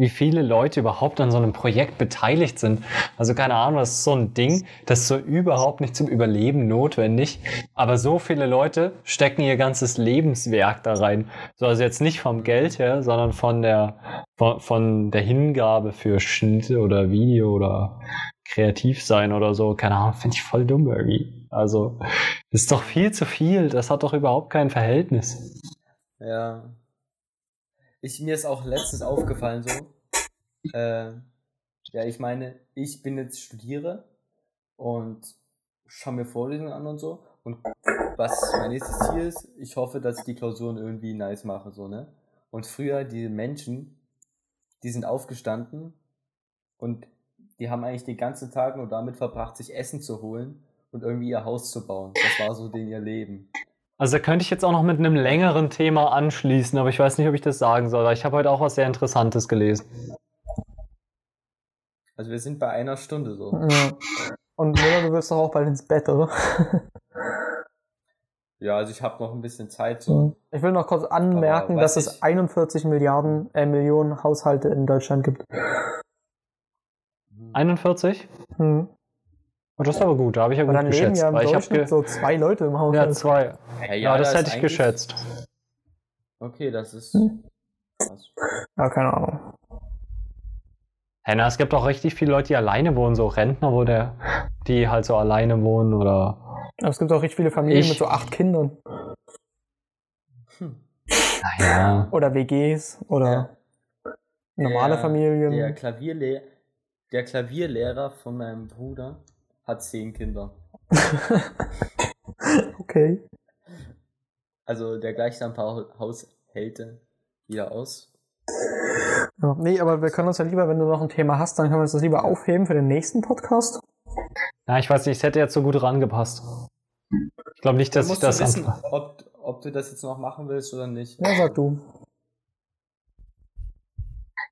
wie viele Leute überhaupt an so einem Projekt beteiligt sind. Also keine Ahnung, das ist so ein Ding, das ist so überhaupt nicht zum Überleben notwendig. Aber so viele Leute stecken ihr ganzes Lebenswerk da rein. So, also jetzt nicht vom Geld her, sondern von der, von, von der Hingabe für Schnitte oder Video oder kreativ sein oder so. Keine Ahnung, finde ich voll dumm irgendwie. Also, das ist doch viel zu viel. Das hat doch überhaupt kein Verhältnis. Ja. Ich, mir ist auch letztens aufgefallen so. Äh, ja, ich meine, ich bin jetzt Studiere und schaue mir Vorlesungen an und so. Und was mein nächstes Ziel ist, ich hoffe, dass ich die Klausuren irgendwie nice mache, so, ne? Und früher, die Menschen, die sind aufgestanden und die haben eigentlich den ganzen Tag nur damit verbracht, sich Essen zu holen und irgendwie ihr Haus zu bauen. Das war so den ihr Leben. Also da könnte ich jetzt auch noch mit einem längeren Thema anschließen, aber ich weiß nicht, ob ich das sagen soll. weil Ich habe heute auch was sehr Interessantes gelesen. Also wir sind bei einer Stunde so. Ja. Und Miller, du willst doch auch bald ins Bett, oder? Ja, also ich habe noch ein bisschen Zeit so. Ich will noch kurz anmerken, dass es ich- 41 Milliarden, äh, Millionen Haushalte in Deutschland gibt. 41? Hm. Oh, das ist aber gut, da habe ich ja Aber gut dann leben geschätzt. ja im ich habe so zwei Leute im ja, Haushalt. zwei. Ja, Ja, das ist hätte ich geschätzt. Okay, das ist. Hm. krass. Ja, keine Ahnung. Hey, na, es gibt auch richtig viele Leute, die alleine wohnen, so Rentner, wo der, die halt so alleine wohnen oder. Aber es gibt auch richtig viele Familien Ich- mit so acht Kindern. Hm. Naja. Oder WGs oder normale Der- Familien. Der, Klavierle der Klavierlehrer von meinem Bruder hat zehn Kinder. Okay. Also der gleicht ein paar Haushalte wieder aus. Ja, nee, aber wir können uns ja lieber, wenn du noch ein Thema hast, dann können wir uns das lieber aufheben für den nächsten Podcast. Na, ich weiß nicht, es hätte jetzt so gut rangepasst. Ich glaube nicht, dass Du ich das du wissen, ob, ob du das jetzt noch machen willst oder nicht. Ja, sag du.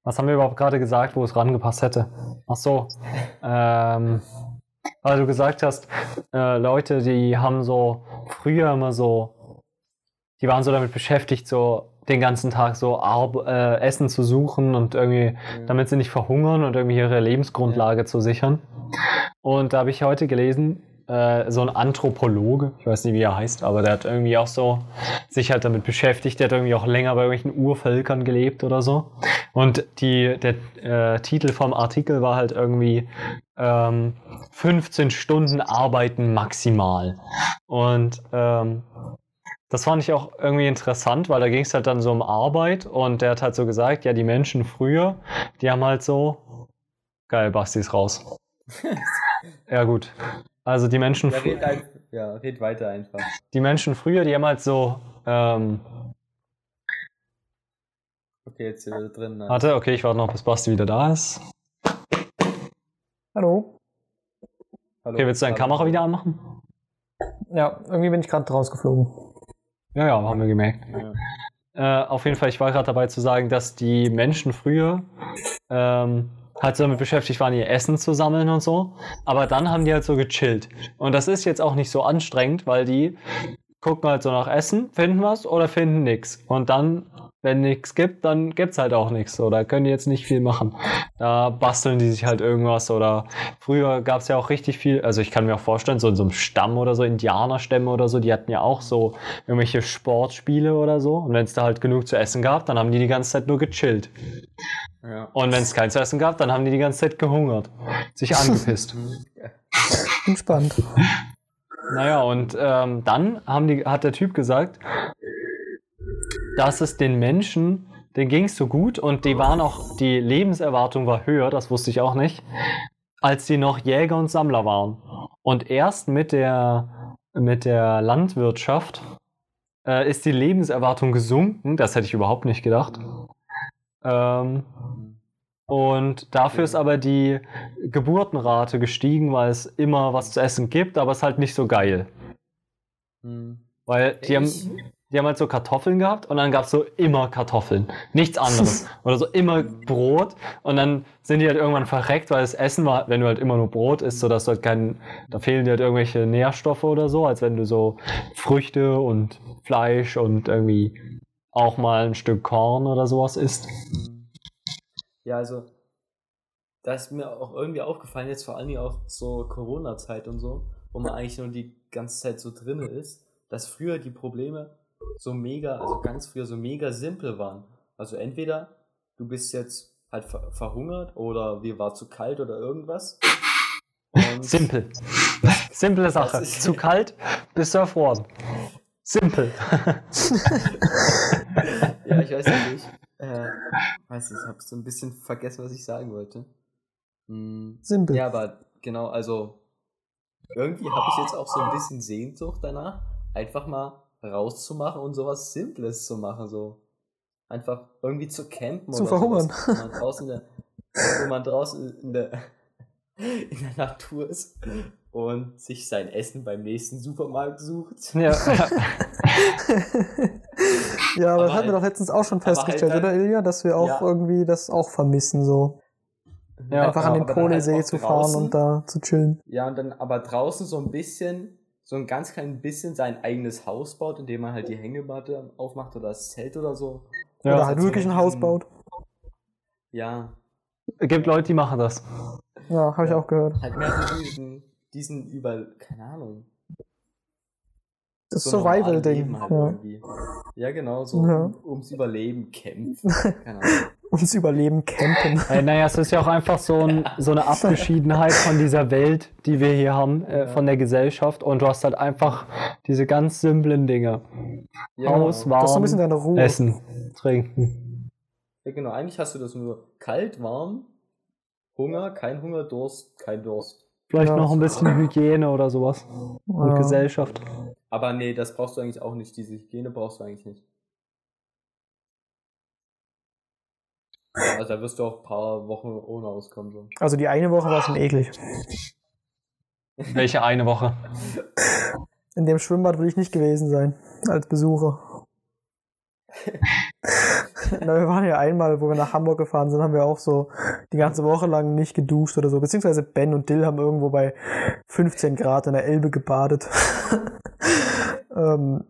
Was haben wir überhaupt gerade gesagt, wo es rangepasst hätte? Ach so. Ähm, weil du gesagt hast, äh, Leute, die haben so früher immer so, die waren so damit beschäftigt, so den ganzen Tag so Arb äh, Essen zu suchen und irgendwie, damit sie nicht verhungern und irgendwie ihre Lebensgrundlage zu sichern. Und da habe ich heute gelesen, äh, so ein Anthropologe, ich weiß nicht, wie er heißt, aber der hat irgendwie auch so sich halt damit beschäftigt, der hat irgendwie auch länger bei irgendwelchen Urvölkern gelebt oder so. Und die, der äh, Titel vom Artikel war halt irgendwie ähm, 15 Stunden arbeiten maximal. Und ähm, das fand ich auch irgendwie interessant, weil da ging es halt dann so um Arbeit und der hat halt so gesagt, ja, die Menschen früher, die haben halt so. Geil, Basti ist raus. ja, gut. Also die Menschen, Ja, red, ein, ja, red weiter einfach. die Menschen früher, die haben halt so. Ähm, Okay, jetzt sind wir drin. ne? warte, okay, ich warte noch, bis Basti wieder da ist. Hallo? Hallo, Okay, willst du deine hallo. Kamera wieder anmachen? Ja, irgendwie bin ich gerade rausgeflogen. Ja, ja, haben wir gemerkt. Ja. Äh, auf jeden Fall, ich war gerade dabei zu sagen, dass die Menschen früher ähm, halt so damit beschäftigt waren, ihr Essen zu sammeln und so. Aber dann haben die halt so gechillt. Und das ist jetzt auch nicht so anstrengend, weil die gucken halt so nach Essen, finden was oder finden nichts. Und dann, wenn nichts gibt, dann gibt's halt auch nichts. So, da können die jetzt nicht viel machen. Da basteln die sich halt irgendwas oder früher gab's ja auch richtig viel, also ich kann mir auch vorstellen, so in so einem Stamm oder so, Indianerstämme oder so, die hatten ja auch so irgendwelche Sportspiele oder so. Und wenn es da halt genug zu essen gab, dann haben die die ganze Zeit nur gechillt. Ja. Und wenn es kein zu essen gab, dann haben die die ganze Zeit gehungert. Sich angepisst. Bin gespannt. naja, und ähm, dann haben die, hat der Typ gesagt, dass es den Menschen, denen ging es so gut und die waren auch, die Lebenserwartung war höher, das wusste ich auch nicht, als die noch Jäger und Sammler waren. Und erst mit der, mit der Landwirtschaft äh, ist die Lebenserwartung gesunken, das hätte ich überhaupt nicht gedacht. Ähm, und dafür ist aber die Geburtenrate gestiegen, weil es immer was zu essen gibt, aber es ist halt nicht so geil. Hm. Weil die haben, die haben halt so Kartoffeln gehabt und dann gab es so immer Kartoffeln. Nichts anderes. Oder so immer Brot und dann sind die halt irgendwann verreckt, weil das Essen war, wenn du halt immer nur Brot isst, sodass du halt kein, da fehlen dir halt irgendwelche Nährstoffe oder so, als wenn du so Früchte und Fleisch und irgendwie auch mal ein Stück Korn oder sowas isst. Ja, also, da ist mir auch irgendwie aufgefallen, jetzt vor allen Dingen auch so Corona-Zeit und so, wo man eigentlich nur die ganze Zeit so drinne ist, dass früher die Probleme so mega, also ganz früher so mega simpel waren. Also entweder du bist jetzt halt ver verhungert oder dir war zu kalt oder irgendwas. Und Simpel. Simple Sache. Zu kalt, bist du erfroren. Simpel. ja, ich weiß nicht. Äh, weiß nicht, ich habe so ein bisschen vergessen, was ich sagen wollte. Hm, Simpel. Ja, aber genau, also irgendwie habe ich jetzt auch so ein bisschen Sehnsucht danach, einfach mal rauszumachen und sowas Simples zu machen, so. einfach irgendwie zu campen Zu oder verhungern. sowas, wo man draußen, in der, wo man draußen in der, in der Natur ist und sich sein Essen beim nächsten Supermarkt sucht. Ja. ja, aber das Aber hatten wir halt- doch letztens auch schon halt festgestellt, dann- oder Ilja? Dass wir auch Ja. irgendwie das auch vermissen, so. Ja, Einfach an ja, den halt Polesee auch zu fahren draußen. und da zu chillen. Ja, und dann aber draußen so ein bisschen, so ein ganz klein bisschen sein eigenes Haus baut, indem man halt die Hängematte aufmacht oder das Zelt oder so. Ja. oder halt wirklich ein Haus baut. Ja, Es gibt Leute, die machen das. Ja, habe ich Ja. auch gehört. halt mehr so diesen, diesen über, keine Ahnung. Das so Survival-Ding. Halt Ja. Ja, genau, so Ja. um, ums Überleben kämpfen. Keine Ahnung. Ums Überleben campen. Äh, naja, es ist ja auch einfach so, ein, so eine Abgeschiedenheit von dieser Welt, die wir hier haben, äh, Ja. von der Gesellschaft. Und du hast halt einfach diese ganz simplen Dinge. Ja, Haus, warm, Das ist so ein bisschen deine Ruhe. Essen, trinken. Ja, genau. Eigentlich hast du das nur kalt, warm, Hunger, kein Hunger, Durst, kein Durst. Vielleicht Ja. noch ein bisschen Hygiene oder sowas. Und Ja. Gesellschaft. Aber nee, das brauchst du eigentlich auch nicht. Diese Hygiene brauchst du eigentlich nicht. Also da wirst du auch ein paar Wochen ohne auskommen. So. Also die eine Woche war schon eklig. Welche eine Woche? In dem Schwimmbad will ich nicht gewesen sein, als Besucher. Na, wir waren ja einmal, wo wir nach Hamburg gefahren sind, haben wir auch so die ganze Woche lang nicht geduscht oder so. Beziehungsweise Ben und Dill haben irgendwo bei 15 Grad in der Elbe gebadet. ähm,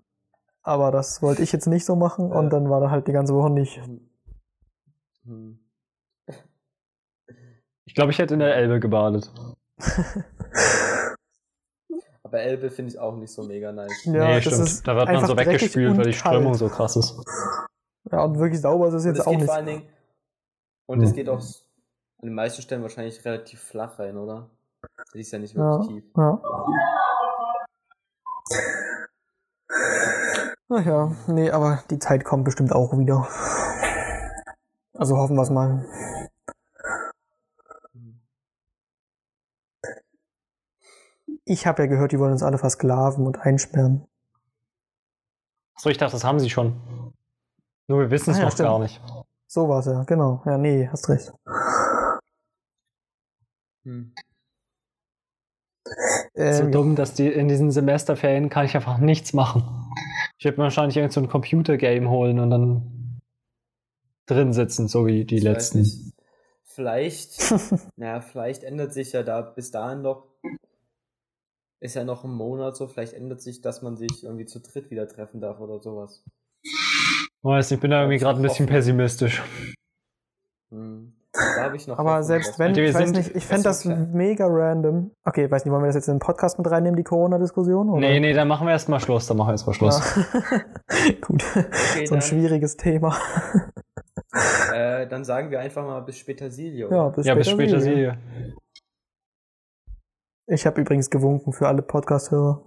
aber das wollte ich jetzt nicht so machen und dann war da halt die ganze Woche nicht. Hm. Ich glaube, ich hätte in der Elbe gebadet. Aber Elbe finde ich auch nicht so mega nice. Ja, nee, das stimmt. ist Da wird man so weggespült, weil die kalt. Strömung so krass ist. Ja, und wirklich sauber ist es jetzt auch nicht. vor allen Dingen. Und Hm. es geht auch an den meisten Stellen wahrscheinlich relativ flach rein, oder? Das ist ja nicht Ja, wirklich tief. ja. Ach ja, nee, aber die Zeit kommt bestimmt auch wieder. Also hoffen wir es mal. Ich habe ja gehört, die wollen uns alle versklaven und einsperren. So, ich dachte, das haben sie schon. Nur wir wissen es Ah, ja, noch stimmt. gar nicht. So war's ja, genau. Ja, nee, hast recht. Hm. so Ähm, dumm, dass die in diesen Semesterferien kann ich einfach nichts machen. Ich werde mir wahrscheinlich irgend so ein Computergame holen und dann drin sitzen, so wie die Ich letzten. Vielleicht, naja, vielleicht ändert sich ja da bis dahin noch, ist ja noch ein Monat so, vielleicht ändert sich, dass man sich irgendwie zu dritt wieder treffen darf oder sowas. Ich weiß, nicht, ich bin da irgendwie gerade ein bisschen pessimistisch. Hm. Da habe ich noch aber selbst wenn, ich weiß nicht, ich fände das mega random. Okay, weiß nicht, wollen wir das jetzt in den Podcast mit reinnehmen, die Corona-Diskussion? oder? Nee, nee, dann machen wir erstmal Schluss. Dann machen wir erstmal Schluss. Ja. Gut. Okay, so ein dann, schwieriges Thema. äh, dann sagen wir einfach mal bis später Silio. Ja, bis Ja, später. bis später. Silje. Ich habe übrigens gewunken für alle Podcast-Hörer.